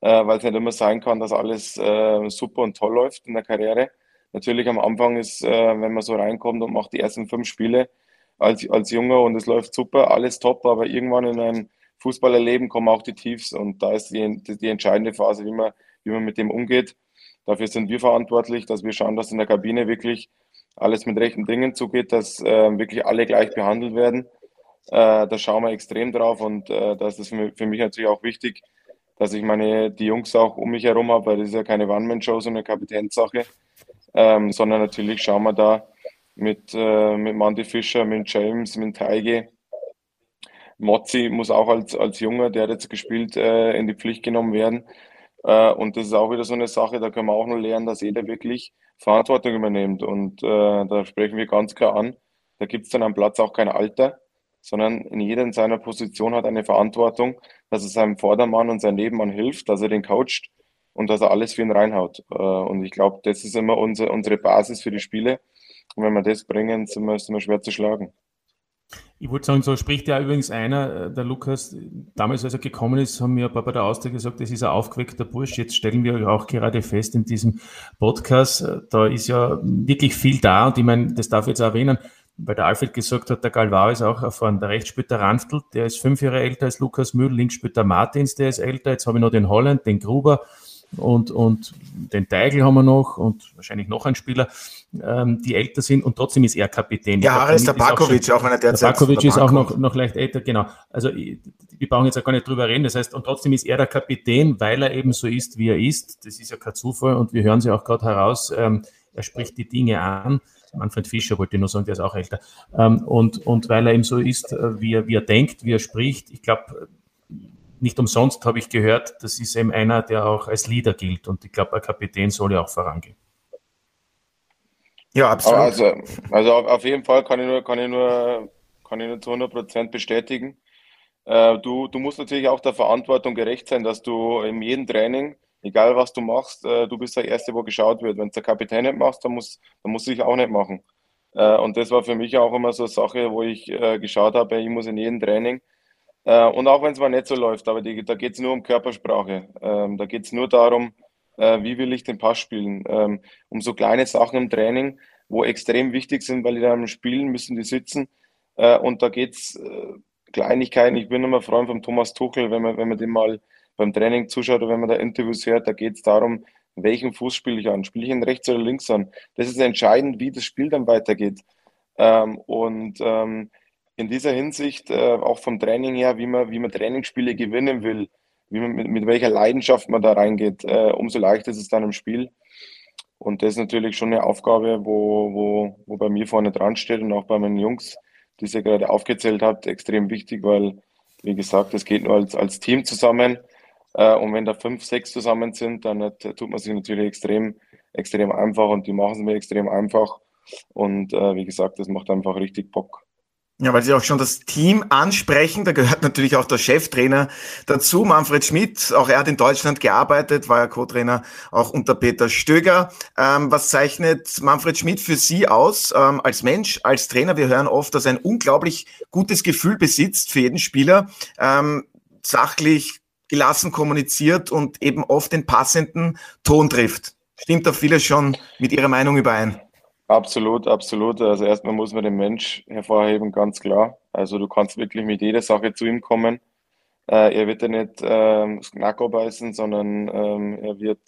äh, weil es nicht immer sein kann, dass alles äh, super und toll läuft in der Karriere. Natürlich am Anfang ist, äh, wenn man so reinkommt und macht die ersten fünf Spiele, als, als Junge und es läuft super, alles top, aber irgendwann in ein Fußballerleben kommen auch die Tiefs und da ist die, die, die entscheidende Phase, wie man, wie man mit dem umgeht. Dafür sind wir verantwortlich, dass wir schauen, dass in der Kabine wirklich alles mit rechten Dingen zugeht, dass äh, wirklich alle gleich behandelt werden. Äh, da schauen wir extrem drauf und äh, das ist für, mich natürlich auch wichtig, dass ich meine, die Jungs auch um mich herum habe, weil das ist ja keine One-Man-Show, sondern eine Kapitänssache, ähm, sondern natürlich schauen wir da, mit, äh, mit Mandy Fischer, mit James, mit Teige. Mozzi muss auch als, als Junger, der hat jetzt gespielt, äh, in die Pflicht genommen werden. Äh, und das ist auch wieder so eine Sache, da können wir auch noch lernen, dass jeder wirklich Verantwortung übernimmt. Und äh, da sprechen wir ganz klar an, da gibt es dann am Platz auch kein Alter, sondern in jeder in seiner Position hat eine Verantwortung, dass er seinem Vordermann und seinem Nebenmann hilft, dass er den coacht und dass er alles für ihn reinhaut. Äh, und ich glaube, das ist immer unsere, unsere Basis für die Spiele. Und wenn wir das bringen, sind wir, sind wir schwer zu schlagen. Ich wollte sagen, so spricht ja übrigens einer, äh, der Lukas, damals als er gekommen ist, haben wir ein paar bei der Austria gesagt, das ist ein aufgeweckter Bursch. Jetzt stellen wir auch gerade fest in diesem Podcast, äh, da ist ja wirklich viel da und ich meine, das darf ich jetzt erwähnen, weil der Alfred gesagt hat, der Galvao ist auch erfahren. Der rechts Ranftl, der ist fünf Jahre älter als Lukas Müll, links spielt Martins, der ist älter, jetzt habe ich noch den Holland, den Gruber, und, und den Teigl haben wir noch und wahrscheinlich noch ein Spieler, ähm, die älter sind und trotzdem ist er Kapitän. Ja, Aris Tabakovic, auch, auch einer der Tabakovic ist auch noch, noch leicht älter, genau. Also wir brauchen jetzt auch gar nicht drüber reden. Das heißt, und trotzdem ist er der Kapitän, weil er eben so ist, wie er ist. Das ist ja kein Zufall und wir hören sie auch gerade heraus. Ähm, er spricht die Dinge an. Manfred Fischer wollte ich nur sagen, der ist auch älter. Ähm, und, und weil er eben so ist, äh, wie er, wie er denkt, wie er spricht, ich glaube, nicht umsonst habe ich gehört, das ist eben einer, der auch als Leader gilt. Und ich glaube, ein Kapitän soll ja auch vorangehen. Ja, absolut. Also, also auf jeden Fall kann ich nur, kann ich nur, kann ich nur zu 100 Prozent bestätigen. Äh, du, du musst natürlich auch der Verantwortung gerecht sein, dass du in jedem Training, egal was du machst, äh, du bist der Erste, wo geschaut wird. Wenn du der Kapitän nicht machst, dann muss, dann musst du dich auch nicht machen. Äh, und das war für mich auch immer so eine Sache, wo ich äh, geschaut habe, ich muss in jedem Training äh, und auch wenn es mal nicht so läuft, aber die, da geht es nur um Körpersprache. Ähm, da geht es nur darum, äh, wie will ich den Pass spielen. Ähm, um so kleine Sachen im Training, wo extrem wichtig sind, weil die dann spielen müssen, die sitzen. Äh, und da geht es äh, Kleinigkeiten. Ich bin immer Freund von Thomas Tuchel, wenn man, wenn man dem mal beim Training zuschaut oder wenn man da Interviews hört, da geht es darum, welchen Fuß spiele ich an? Spiele ich ihn rechts oder links an? Das ist entscheidend, wie das Spiel dann weitergeht. Ähm, und ähm, in dieser Hinsicht, äh, auch vom Training her, wie man, wie man Trainingsspiele gewinnen will, wie man mit, mit welcher Leidenschaft man da reingeht, äh, umso leichter ist es dann im Spiel. Und das ist natürlich schon eine Aufgabe, wo, wo, wo bei mir vorne dran steht und auch bei meinen Jungs, die ihr gerade aufgezählt habt, extrem wichtig, weil, wie gesagt, es geht nur als, als Team zusammen. Äh, und wenn da fünf, sechs zusammen sind, dann äh, tut man sich natürlich extrem, extrem einfach und die machen es mir extrem einfach. Und äh, wie gesagt, das macht einfach richtig Bock. Ja, weil Sie auch schon das Team ansprechen, da gehört natürlich auch der Cheftrainer dazu, Manfred Schmidt. Auch er hat in Deutschland gearbeitet, war ja Co-Trainer auch unter Peter Stöger. Ähm, was zeichnet Manfred Schmidt für Sie aus ähm, als Mensch, als Trainer? Wir hören oft, dass er ein unglaublich gutes Gefühl besitzt für jeden Spieler, ähm, sachlich, gelassen kommuniziert und eben oft den passenden Ton trifft. Stimmt da vieles schon mit Ihrer Meinung überein? Absolut, absolut. Also erstmal muss man den Mensch hervorheben, ganz klar. Also du kannst wirklich mit jeder Sache zu ihm kommen. Äh, er wird dir nicht ähm, das Knacko beißen, sondern ähm, er, wird,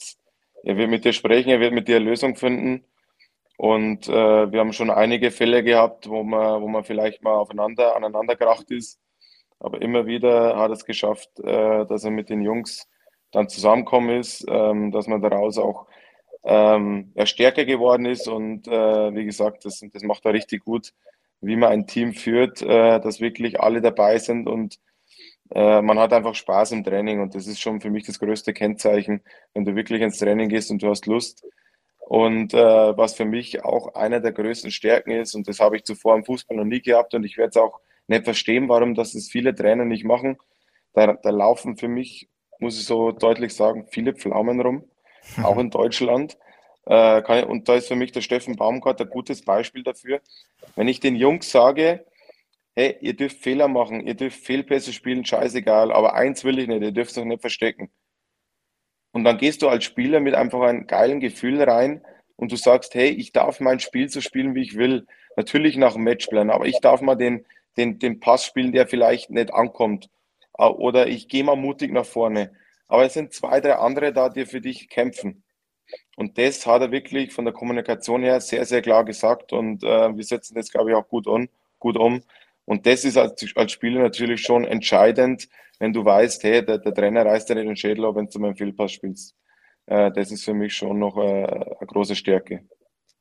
er wird mit dir sprechen, er wird mit dir eine Lösung finden. Und äh, wir haben schon einige Fälle gehabt, wo man, wo man vielleicht mal aufeinander, aneinander geracht ist. Aber immer wieder hat es geschafft, äh, dass er mit den Jungs dann zusammengekommen ist, ähm, dass man daraus auch ähm, er stärker geworden ist und äh, wie gesagt, das, das macht er richtig gut, wie man ein Team führt, äh, dass wirklich alle dabei sind und äh, man hat einfach Spaß im Training und das ist schon für mich das größte Kennzeichen, wenn du wirklich ins Training gehst und du hast Lust. Und äh, was für mich auch einer der größten Stärken ist, und das habe ich zuvor im Fußball noch nie gehabt und ich werde es auch nicht verstehen, warum das es viele Trainer nicht machen. Da, da laufen für mich, muss ich so deutlich sagen, viele Pflaumen rum auch in Deutschland. Äh, ich, und da ist für mich der Steffen Baumgart ein gutes Beispiel dafür. Wenn ich den Jungs sage, hey, ihr dürft Fehler machen, ihr dürft Fehlpässe spielen, scheißegal, aber eins will ich nicht, ihr dürft euch nicht verstecken. Und dann gehst du als Spieler mit einfach einem geilen Gefühl rein und du sagst, hey, ich darf mein Spiel so spielen, wie ich will. Natürlich nach dem Matchplan, aber ich darf mal den, den, den Pass spielen, der vielleicht nicht ankommt. Oder ich gehe mal mutig nach vorne. Aber es sind zwei, drei andere da, die für dich kämpfen. Und das hat er wirklich von der Kommunikation her sehr, sehr klar gesagt. Und äh, wir setzen das, glaube ich, auch gut, on, gut um. Und das ist als, als Spieler natürlich schon entscheidend, wenn du weißt, hey, der, der Trainer reißt dir nicht den Schädel ab, wenn du meinen Fehlpass spielst. Äh, das ist für mich schon noch äh, eine große Stärke.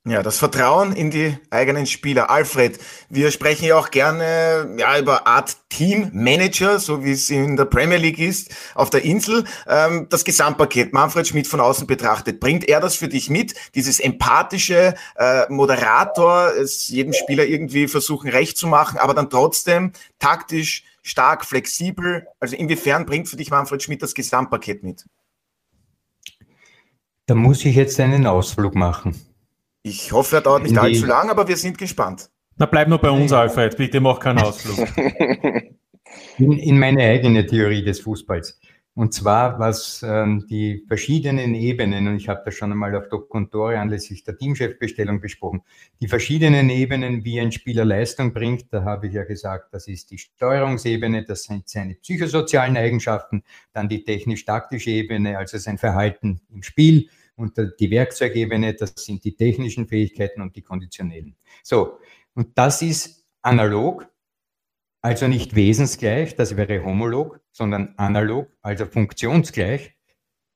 Ja, das Vertrauen in die eigenen Spieler. Alfred, wir sprechen ja auch gerne ja, über Art Teammanager, so wie es in der Premier League ist, auf der Insel. Ähm, das Gesamtpaket, Manfred Schmidt von außen betrachtet, bringt er das für dich mit? Dieses empathische äh, Moderator, es jedem Spieler irgendwie versuchen recht zu machen, aber dann trotzdem taktisch stark, flexibel. Also inwiefern bringt für dich Manfred Schmidt das Gesamtpaket mit? Da muss ich jetzt einen Ausflug machen. Ich hoffe, er dauert nicht allzu lang, aber wir sind gespannt. Na, bleib nur bei uns, Alfred. Bitte mach keinen Ausflug. In, in meine eigene Theorie des Fußballs. Und zwar, was ähm, die verschiedenen Ebenen, und ich habe das schon einmal auf Doc Contore anlässlich der Teamchefbestellung besprochen, die verschiedenen Ebenen, wie ein Spieler Leistung bringt, da habe ich ja gesagt, das ist die Steuerungsebene, das sind seine psychosozialen Eigenschaften, dann die technisch-taktische Ebene, also sein Verhalten im Spiel, und die Werkzeugebene, das sind die technischen Fähigkeiten und die konditionellen. So, und das ist analog, also nicht wesensgleich, das wäre homolog, sondern analog, also funktionsgleich,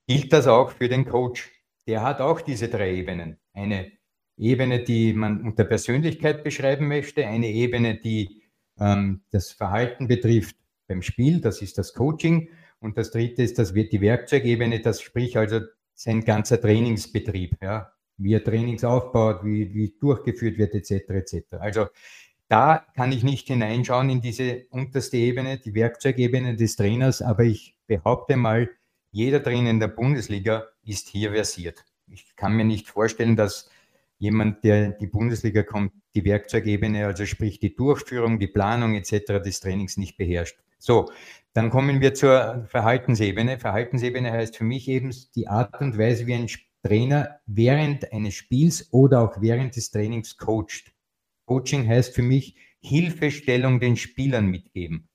gilt das auch für den Coach. Der hat auch diese drei Ebenen. Eine Ebene, die man unter Persönlichkeit beschreiben möchte, eine Ebene, die ähm, das Verhalten betrifft beim Spiel, das ist das Coaching. Und das dritte ist das wird die Werkzeugebene, das sprich also sein ganzer Trainingsbetrieb, ja, wie er Trainings aufbaut, wie, wie durchgeführt wird, etc. etc. Also da kann ich nicht hineinschauen in diese unterste Ebene, die Werkzeugebene des Trainers, aber ich behaupte mal, jeder Trainer in der Bundesliga ist hier versiert. Ich kann mir nicht vorstellen, dass jemand, der die Bundesliga kommt, die Werkzeugebene, also sprich die Durchführung, die Planung etc. des Trainings nicht beherrscht. So, dann kommen wir zur Verhaltensebene. Verhaltensebene heißt für mich eben die Art und Weise, wie ein Trainer während eines Spiels oder auch während des Trainings coacht. Coaching heißt für mich Hilfestellung den Spielern mitgeben.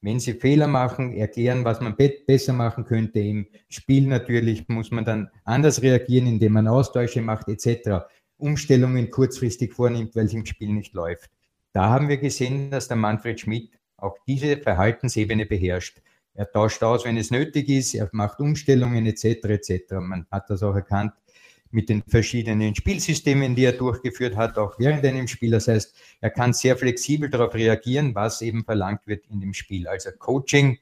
Wenn sie Fehler machen, erklären, was man besser machen könnte. Im Spiel natürlich muss man dann anders reagieren, indem man Austausche macht etc. Umstellungen kurzfristig vornimmt, weil es im Spiel nicht läuft. Da haben wir gesehen, dass der Manfred Schmidt auch diese Verhaltensebene beherrscht. Er tauscht aus, wenn es nötig ist, er macht Umstellungen etc. etc. Man hat das auch erkannt mit den verschiedenen Spielsystemen, die er durchgeführt hat, auch während einem Spiel. Das heißt, er kann sehr flexibel darauf reagieren, was eben verlangt wird in dem Spiel. Also Coaching,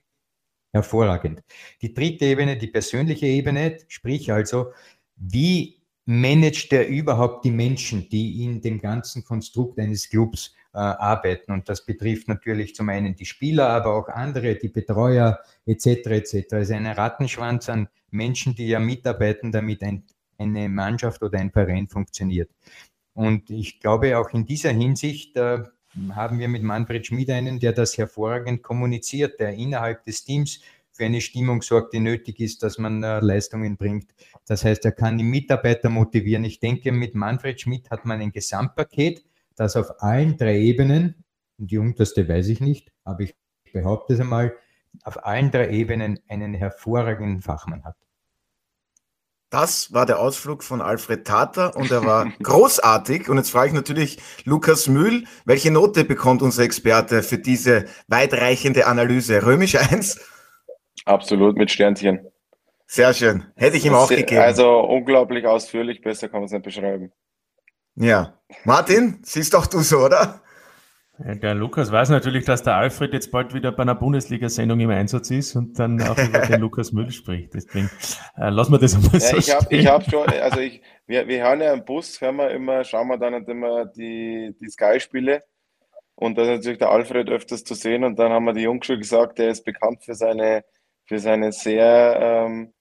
hervorragend. Die dritte Ebene, die persönliche Ebene, sprich also, wie managt er überhaupt die Menschen, die in dem ganzen Konstrukt eines Clubs äh, arbeiten? Und das betrifft natürlich zum einen die Spieler, aber auch andere, die Betreuer etc. etc. Also ein Rattenschwanz an Menschen, die ja mitarbeiten, damit ein eine Mannschaft oder ein Verein funktioniert. Und ich glaube, auch in dieser Hinsicht äh, haben wir mit Manfred Schmid einen, der das hervorragend kommuniziert, der innerhalb des Teams für eine Stimmung sorgt, die nötig ist, dass man äh, Leistungen bringt. Das heißt, er kann die Mitarbeiter motivieren. Ich denke, mit Manfred Schmidt hat man ein Gesamtpaket, das auf allen drei Ebenen, die unterste weiß ich nicht, aber ich behaupte es einmal, auf allen drei Ebenen einen hervorragenden Fachmann hat. Das war der Ausflug von Alfred Tater und er war großartig. Und jetzt frage ich natürlich Lukas Mühl, welche Note bekommt unser Experte für diese weitreichende Analyse? Römisch 1? Absolut, mit Sternchen. Sehr schön. Hätte ich ihm auch gegeben. Also unglaublich ausführlich, besser kann man es nicht beschreiben. Ja. Martin, siehst doch du so, oder? Der Lukas weiß natürlich, dass der Alfred jetzt bald wieder bei einer Bundesliga-Sendung im Einsatz ist und dann auch über den Lukas Müll spricht. Deswegen äh, lassen wir das einmal ja, so ich habe hab schon, also ich, wir, wir haben ja im Bus, hören wir immer, schauen wir dann halt immer die, die Sky-Spiele und da ist natürlich der Alfred öfters zu sehen und dann haben wir die Jungs schon gesagt, der ist bekannt für seine, für seine sehr, ähm,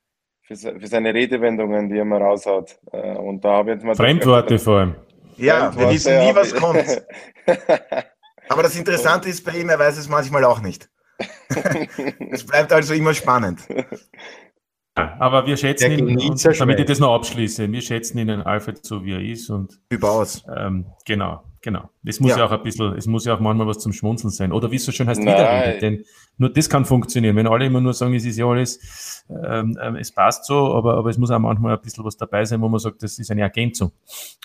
für, für seine Redewendungen, die er immer raushaut. Äh, und da habe ich jetzt mal... Fremdworte vor allem. Ja, wir wissen nie, was kommt. Aber das Interessante ist bei ihm, er weiß es manchmal auch nicht. es bleibt also immer spannend. Aber wir schätzen ihn, und, damit ich das noch abschließe, wir schätzen ihn Alfred so, wie er ist. Und, Überaus. Ähm, genau, genau. Es muss ja. ja. auch ein bisschen, es muss ja auch manchmal was zum Schmunzeln sein. Oder wie es so schön heißt, Widerrede. Denn nur das kann funktionieren. Wenn alle immer nur sagen, es ist ja alles, ähm, ähm, es passt so, aber, aber es muss auch manchmal ein bisschen was dabei sein, wo man sagt, das ist eine Ergänzung.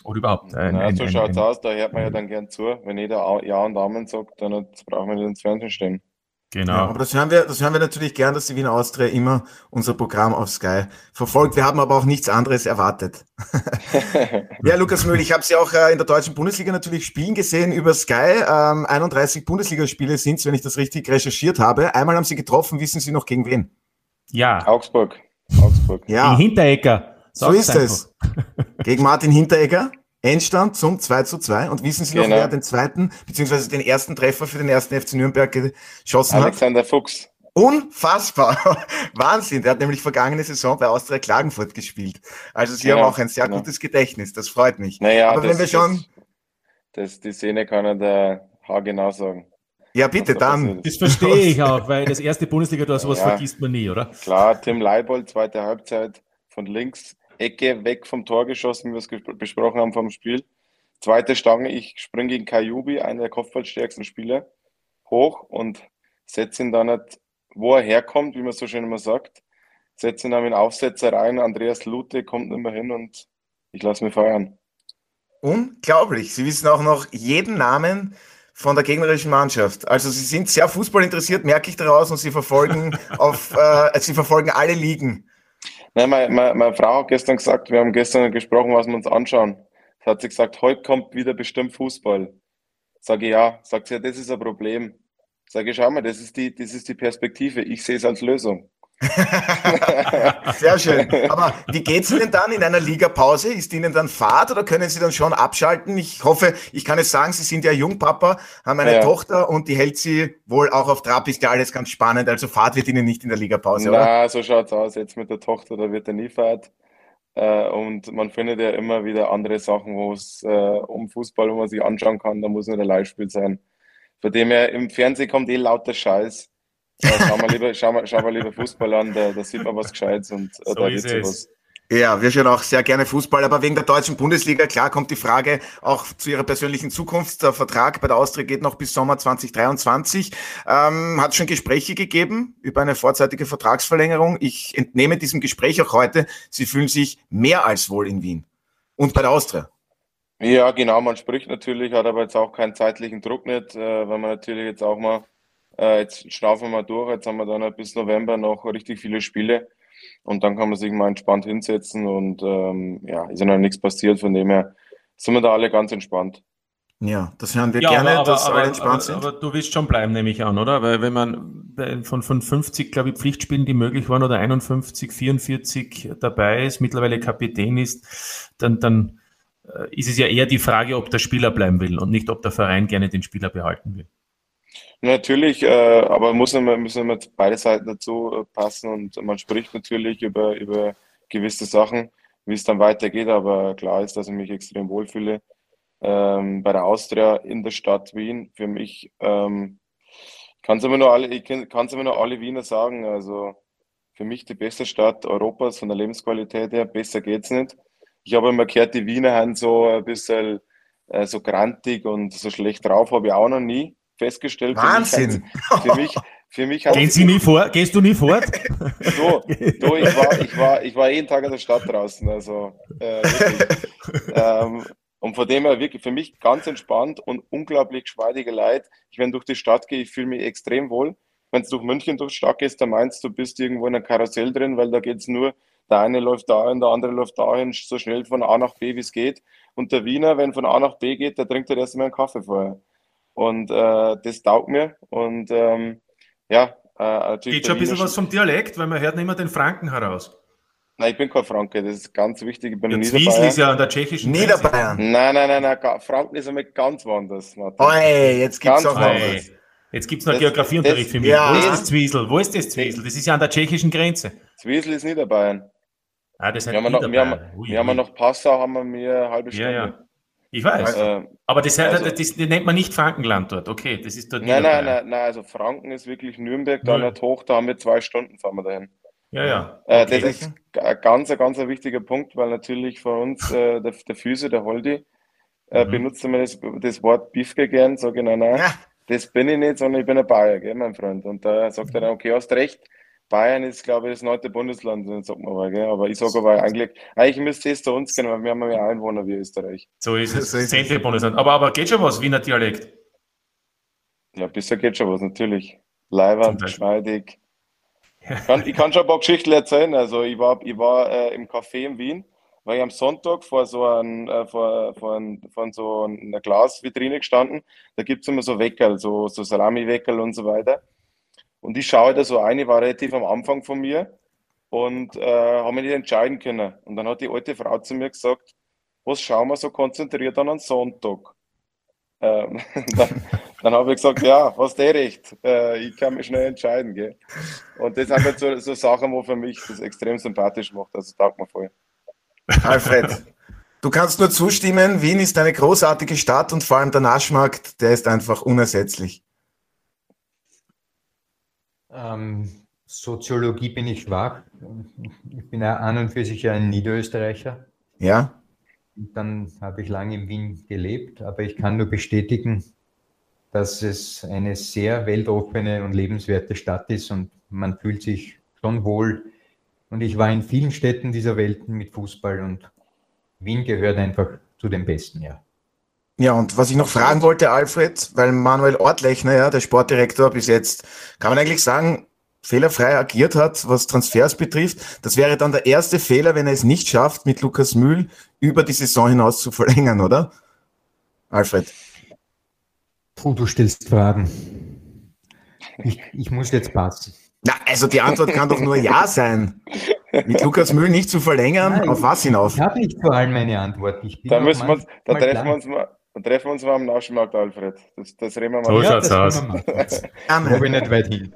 Oder überhaupt. Ein, ja, so schaut es aus, da hört man ja dann gern zu. Wenn jeder Ja und Amen sagt, dann brauchen wir nicht ins Fernsehen stehen. Genau. Ja, aber das hören wir, das hören wir natürlich gern, dass die Wiener Austria immer unser Programm auf Sky verfolgt. Wir haben aber auch nichts anderes erwartet. ja, Lukas Mühl, ich habe Sie auch äh, in der deutschen Bundesliga natürlich spielen gesehen über Sky. Ähm, 31 Bundesligaspiele sind es, wenn ich das richtig recherchiert habe. Einmal haben Sie getroffen, wissen Sie noch gegen wen? Ja. Augsburg. Augsburg. Ja. Gegen Hinteregger. So ist es. gegen Martin Hinteregger. Endstand zum 2 zu 2. Und wissen Sie noch, genau. wer den zweiten, beziehungsweise den ersten Treffer für den ersten FC Nürnberg geschossen Alexander hat? Alexander Fuchs. Unfassbar. Wahnsinn. Der hat nämlich vergangene Saison bei Austria Klagenfurt gespielt. Also Sie genau, haben auch ein sehr genau. gutes Gedächtnis. Das freut mich. Naja, Aber das, wenn wir schon. Das, das, die Szene kann er der Haar genau sagen. Ja, bitte, dann. Das verstehe ich auch, weil das erste Bundesliga, da sowas ja, vergisst man nie, oder? Klar, Tim Leibold, zweite Halbzeit von links Ecke weg vom Tor geschossen, wie wir es besprochen haben vom Spiel. Zweite Stange, ich springe gegen Kajubi, einer der kopfballstärksten Spieler, hoch und setze ihn dann nicht, wo er herkommt, wie man so schön immer sagt, setze ihn dann in Aufsetzer rein. Andreas Lute kommt nicht mehr hin und ich lasse mich feiern. Unglaublich. Sie wissen auch noch jeden Namen von der gegnerischen Mannschaft. Also Sie sind sehr Fußball interessiert, merke ich daraus, und Sie verfolgen auf, äh, Sie verfolgen alle Ligen. Nein, meine, meine, meine, Frau hat gestern gesagt, wir haben gestern gesprochen, was wir uns anschauen. Da hat sie gesagt, heute kommt wieder bestimmt Fußball. Sage ich ja. Sagt sie, ja, das ist ein Problem. Sage ich, schau mal, das ist die, das ist die Perspektive. Ich sehe es als Lösung. Sehr schön. Aber wie geht es Ihnen dann in einer Ligapause? Ist Ihnen dann Fahrt oder können Sie dann schon abschalten? Ich hoffe, ich kann es sagen, Sie sind ja Jungpapa, haben eine ja. Tochter und die hält Sie wohl auch auf Trab, ist ja alles ganz spannend. Also Fahrt wird Ihnen nicht in der Ligapause, oder? Na, so schaut es aus. Jetzt mit der Tochter, da wird er nie Fahrt. Äh, und man findet ja immer wieder andere Sachen, wo es äh, um Fußball, wo man sich anschauen kann, da muss nicht ein Live-Spiel sein. Von dem her, im Fernsehen kommt eh lauter Scheiß. Äh, schauen wir lieber, schauen wir, schauen wir lieber Fußball an, da, da sieht man was Gescheites und äh, So da wird es. sowas. Ja, wir schauen auch sehr gerne Fußball, aber wegen der deutschen Bundesliga, klar, kommt die Frage auch zu Ihrer persönlichen Zukunft. Der Vertrag bei der Austria geht noch bis Sommer 2023. Ähm, hat schon Gespräche gegeben über eine vorzeitige Vertragsverlängerung. Ich entnehme diesem Gespräch auch heute, Sie fühlen sich mehr als wohl in Wien und bei der Austria. Ja, genau, man spricht natürlich, hat aber jetzt auch keinen zeitlichen Druck nicht, äh, weil man natürlich jetzt auch mal, äh, jetzt schnaufen wir mal durch, jetzt haben wir dann bis November noch richtig viele Spiele und dann kann man sich mal entspannt hinsetzen und ähm, ja, ist ja noch nichts passiert, von dem her sind wir da alle ganz entspannt. Ja, das hören wir Ja, gerne, aber, aber, dass alle aber, entspannt aber, sind. aber du willst schon bleiben, nehme ich an, oder? Weil wenn man bei- von, von 50, glaube ich, Pflichtspielen, die möglich waren, oder 51, 44 dabei ist, mittlerweile Kapitän ist, dann, dann äh, ist es ja eher die Frage, ob der Spieler bleiben will und nicht, ob der Verein gerne den Spieler behalten will. Natürlich, äh, aber muss immer, müssen immer beide Seiten dazu äh, passen und man spricht natürlich über, über gewisse Sachen, wie es dann weitergeht, aber klar ist, dass ich mich extrem wohlfühle ähm, bei der Austria in der Stadt Wien. Für mich ähm, kann es immer nur alle, kann es immer nur alle Wiener sagen, also für mich die beste Stadt Europas von der Lebensqualität her, besser geht's nicht. Ich habe immer gehört, die Wiener haben so ein bisschen äh, so grantig und so schlecht drauf, habe ich auch noch nie festgestellt. Für mich Wahnsinn! Für mich, für mich Gehen Sie nie vor, gehst du nie fort? so, so ich, war, ich, war, ich war jeden Tag in der Stadt draußen. Also, äh, ähm, und von dem her wirklich für mich ganz entspannt und unglaublich geschmeidige Leute. Ich, wenn durch die Stadt gehe, ich fühle mich extrem wohl. Wenn du durch München durch die Stadt gehst, dann meinst du, du bist irgendwo in einem Karussell drin, weil da geht's nur, der eine läuft dahin, der andere läuft dahin, so schnell von A nach B, wie es geht. Und der Wiener, wenn von A nach B geht, der trinkt halt erstmal einen Kaffee vorher. Und äh, das taugt mir. Und ähm, ja, äh, natürlich. Geht schon ein bisschen was vom Dialekt, weil man hört nicht mehr den Franken heraus. Nein, ich bin kein Franke, das ist ganz wichtig. Ich bin Ja, ein Zwiesel Niederbayer. ist ja an der tschechischen Grenze. Niederbayern. Nein, nein, nein, nein, ga- Franken ist einmal ganz woanders. Oi, jetzt gibt's Ganz auch noch was. Jetzt gibt es noch Das- Geografieunterricht das- für mich. ja. Wo ist das Zwiesel? Wo ist das Zwiesel? Das ist ja an der tschechischen Grenze. Zwiesel ist Niederbayern. Ah, das Wir heißt haben, noch, wir, haben, Niederbayern. Wir haben noch Passau, haben wir mir eine halbe Ja, Stunde. ja. Ich weiß. Äh, Aber das, Also- das, das, nennt man nicht Frankenland dort. Okay, das ist dort nein, nein, nein, nein, also Franken ist wirklich Nürnberg, da nicht hoch, da haben wir zwei Stunden, fahren wir dahin. Ja, ja. Äh, Okay. Das ist ein ganz, ein ganz ein wichtiger Punkt, weil natürlich von uns äh, der, der Füße, der Holdi, äh, Mhm. benutzt immer das, das Wort Biefke gern, sage ich, nein, nein, Ja, das bin ich nicht, sondern ich bin ein Bayer, gell, mein Freund. Und da sagt er dann, okay, hast recht. Bayern ist, glaube ich, das neunte Bundesland, man aber, gell? Aber ich sage aber eigentlich, eigentlich müsste es zu uns gehen, weil wir haben ja mehr Einwohner wie Österreich. So ist es. Es. Zehnte Bundesland. Aber, aber geht schon was, Wiener Dialekt. Ja, bisher geht schon was, natürlich. Geschmeidig. Ich kann, ich kann schon ein paar Geschichten erzählen. Also ich war, ich war äh, im Café in Wien, war ich am Sonntag vor so ein, äh, vor, vor, ein, vor so einer Glasvitrine gestanden. Da gibt es immer so Weckerl, so, so Salami-Weckerl und so weiter. Und ich schaue da so ein, ich war relativ am Anfang von mir und äh, habe mich nicht entscheiden können. Und dann hat die alte Frau zu mir gesagt, was schauen wir so konzentriert an einen Sonntag? Ähm, dann dann habe ich gesagt, ja, hast eh recht. Äh, ich kann mich schnell entscheiden. Gell? Und das sind halt so, so Sachen, wo für mich das extrem sympathisch macht. Also taugt mir voll. Alfred, du kannst nur zustimmen, Wien ist eine großartige Stadt und vor allem der Naschmarkt, der ist einfach unersetzlich. Ähm, Soziologie bin ich schwach. Ich bin ja an und für sich ein Niederösterreicher. Ja? Und Dann habe ich lange in Wien gelebt, aber ich kann nur bestätigen, dass es eine sehr weltoffene und lebenswerte Stadt ist und man fühlt sich schon wohl. Und ich war in vielen Städten dieser Welt mit Fußball und Wien gehört einfach zu den besten, ja. Ja, und was ich noch fragen wollte, Alfred, weil Manuel Ortlechner, ja, der Sportdirektor bis jetzt, kann man eigentlich sagen, fehlerfrei agiert hat, was Transfers betrifft. Das wäre dann der erste Fehler, wenn er es nicht schafft, mit Lukas Mühl über die Saison hinaus zu verlängern, oder? Alfred. Puh, du stellst Fragen. Ich, ich muss jetzt passen. Na, also die Antwort kann doch nur Ja sein. Mit Lukas Mühl nicht zu verlängern, Nein, auf was hinauf? Ich habe nicht vor allem eine Antwort. Ich bin Da müssen wir uns, da treffen wir uns mal, da treffen wir uns mal am Naschenmarkt, Alfred. Das, das reden wir mal. So Ja, schaut's das aus. Glaube ich nicht weit hin.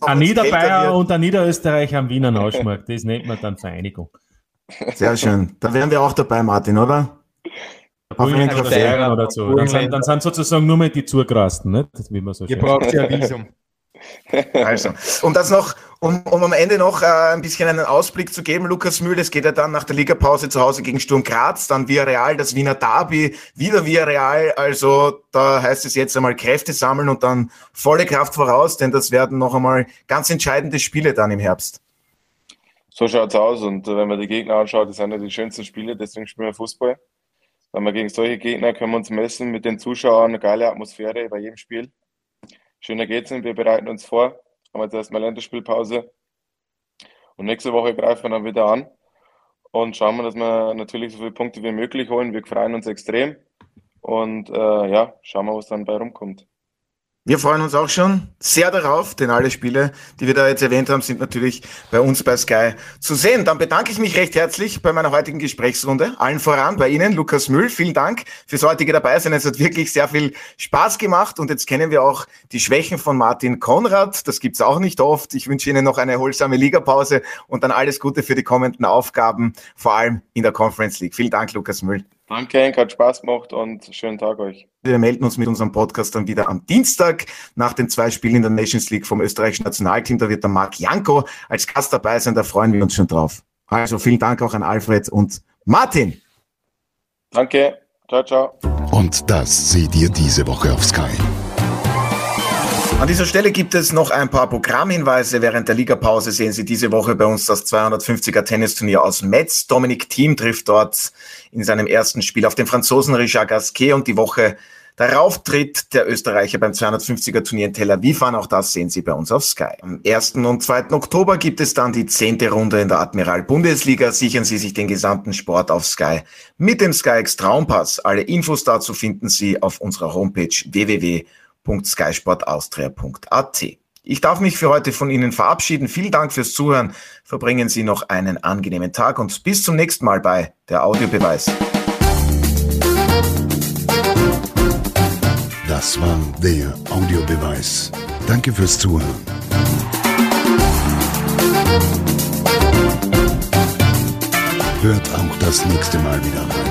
Ein Niederbayer und ein Niederösterreicher am Wiener Naschmarkt. Das nennt man dann Vereinigung. Sehr schön. Da wären wir auch dabei, Martin, oder? Auf jeden Fall oder so. Dann sind, dann sind sozusagen nur mehr die Zugrasten, nicht? Wie man so Ihr braucht ja Visum. Also, um das noch, um, um am Ende noch äh, ein bisschen einen Ausblick zu geben, Lukas Mühl, es geht ja dann nach der Ligapause zu Hause gegen Sturm Graz, dann via Real, das Wiener Derby, wieder via Real, also da heißt es jetzt einmal Kräfte sammeln und dann volle Kraft voraus, denn das werden noch einmal ganz entscheidende Spiele dann im Herbst. So schaut's aus und äh, wenn man die Gegner anschaut, das sind ja die schönsten Spiele, deswegen spielen wir Fußball. Weil wir gegen solche Gegner können wir uns messen mit den Zuschauern, eine geile Atmosphäre bei jedem Spiel. Schöner geht's nicht. Wir bereiten uns vor. Haben jetzt erstmal Länderspielpause. Und nächste Woche greifen wir dann wieder an und schauen wir, dass wir natürlich so viele Punkte wie möglich holen. Wir freuen uns extrem. Und äh, ja, schauen wir, was dann bei rumkommt. Wir freuen uns auch schon sehr darauf, denn alle Spiele, die wir da jetzt erwähnt haben, sind natürlich bei uns bei Sky zu sehen. Dann bedanke ich mich recht herzlich bei meiner heutigen Gesprächsrunde. Allen voran bei Ihnen, Lukas Müll. Vielen Dank fürs heutige Dabeisein. Es hat wirklich sehr viel Spaß gemacht und jetzt kennen wir auch die Schwächen von Martin Konrad. Das gibt's auch nicht oft. Ich wünsche Ihnen noch eine holsame Ligapause und dann alles Gute für die kommenden Aufgaben, vor allem in der Conference League. Vielen Dank, Lukas Müll. Danke, Henk, hat Spaß gemacht und schönen Tag euch. Wir melden uns mit unserem Podcast dann wieder am Dienstag nach den zwei Spielen in der Nations League vom österreichischen Nationalteam. Da wird der Marc Janko als Gast dabei sein. Da freuen wir uns schon drauf. Also vielen Dank auch an Alfred und Martin. Danke. Ciao, ciao. Und das seht ihr diese Woche auf Sky. An dieser Stelle gibt es noch ein paar Programmhinweise. Während der Ligapause sehen Sie diese Woche bei uns das 250er Tennisturnier aus Metz. Dominik Thiem trifft dort in seinem ersten Spiel auf den Franzosen Richard Gasquet und die Woche Darauf tritt der Österreicher beim 250er Turnier in Tel Aviv an. Auch das sehen Sie bei uns auf Sky. Am 1. und 2. Oktober gibt es dann die zehnte Runde in der Admiral Bundesliga. Sichern Sie sich den gesamten Sport auf Sky mit dem SkyX Traumpass. Alle Infos dazu finden Sie auf unserer Homepage www www.skysportaustria.at. Ich darf mich für heute von Ihnen verabschieden. Vielen Dank fürs Zuhören. Verbringen Sie noch einen angenehmen Tag und bis zum nächsten Mal bei der Audiobeweis. Das war der Audiobeweis. Danke fürs Zuhören. Hört auch das nächste Mal wieder rein.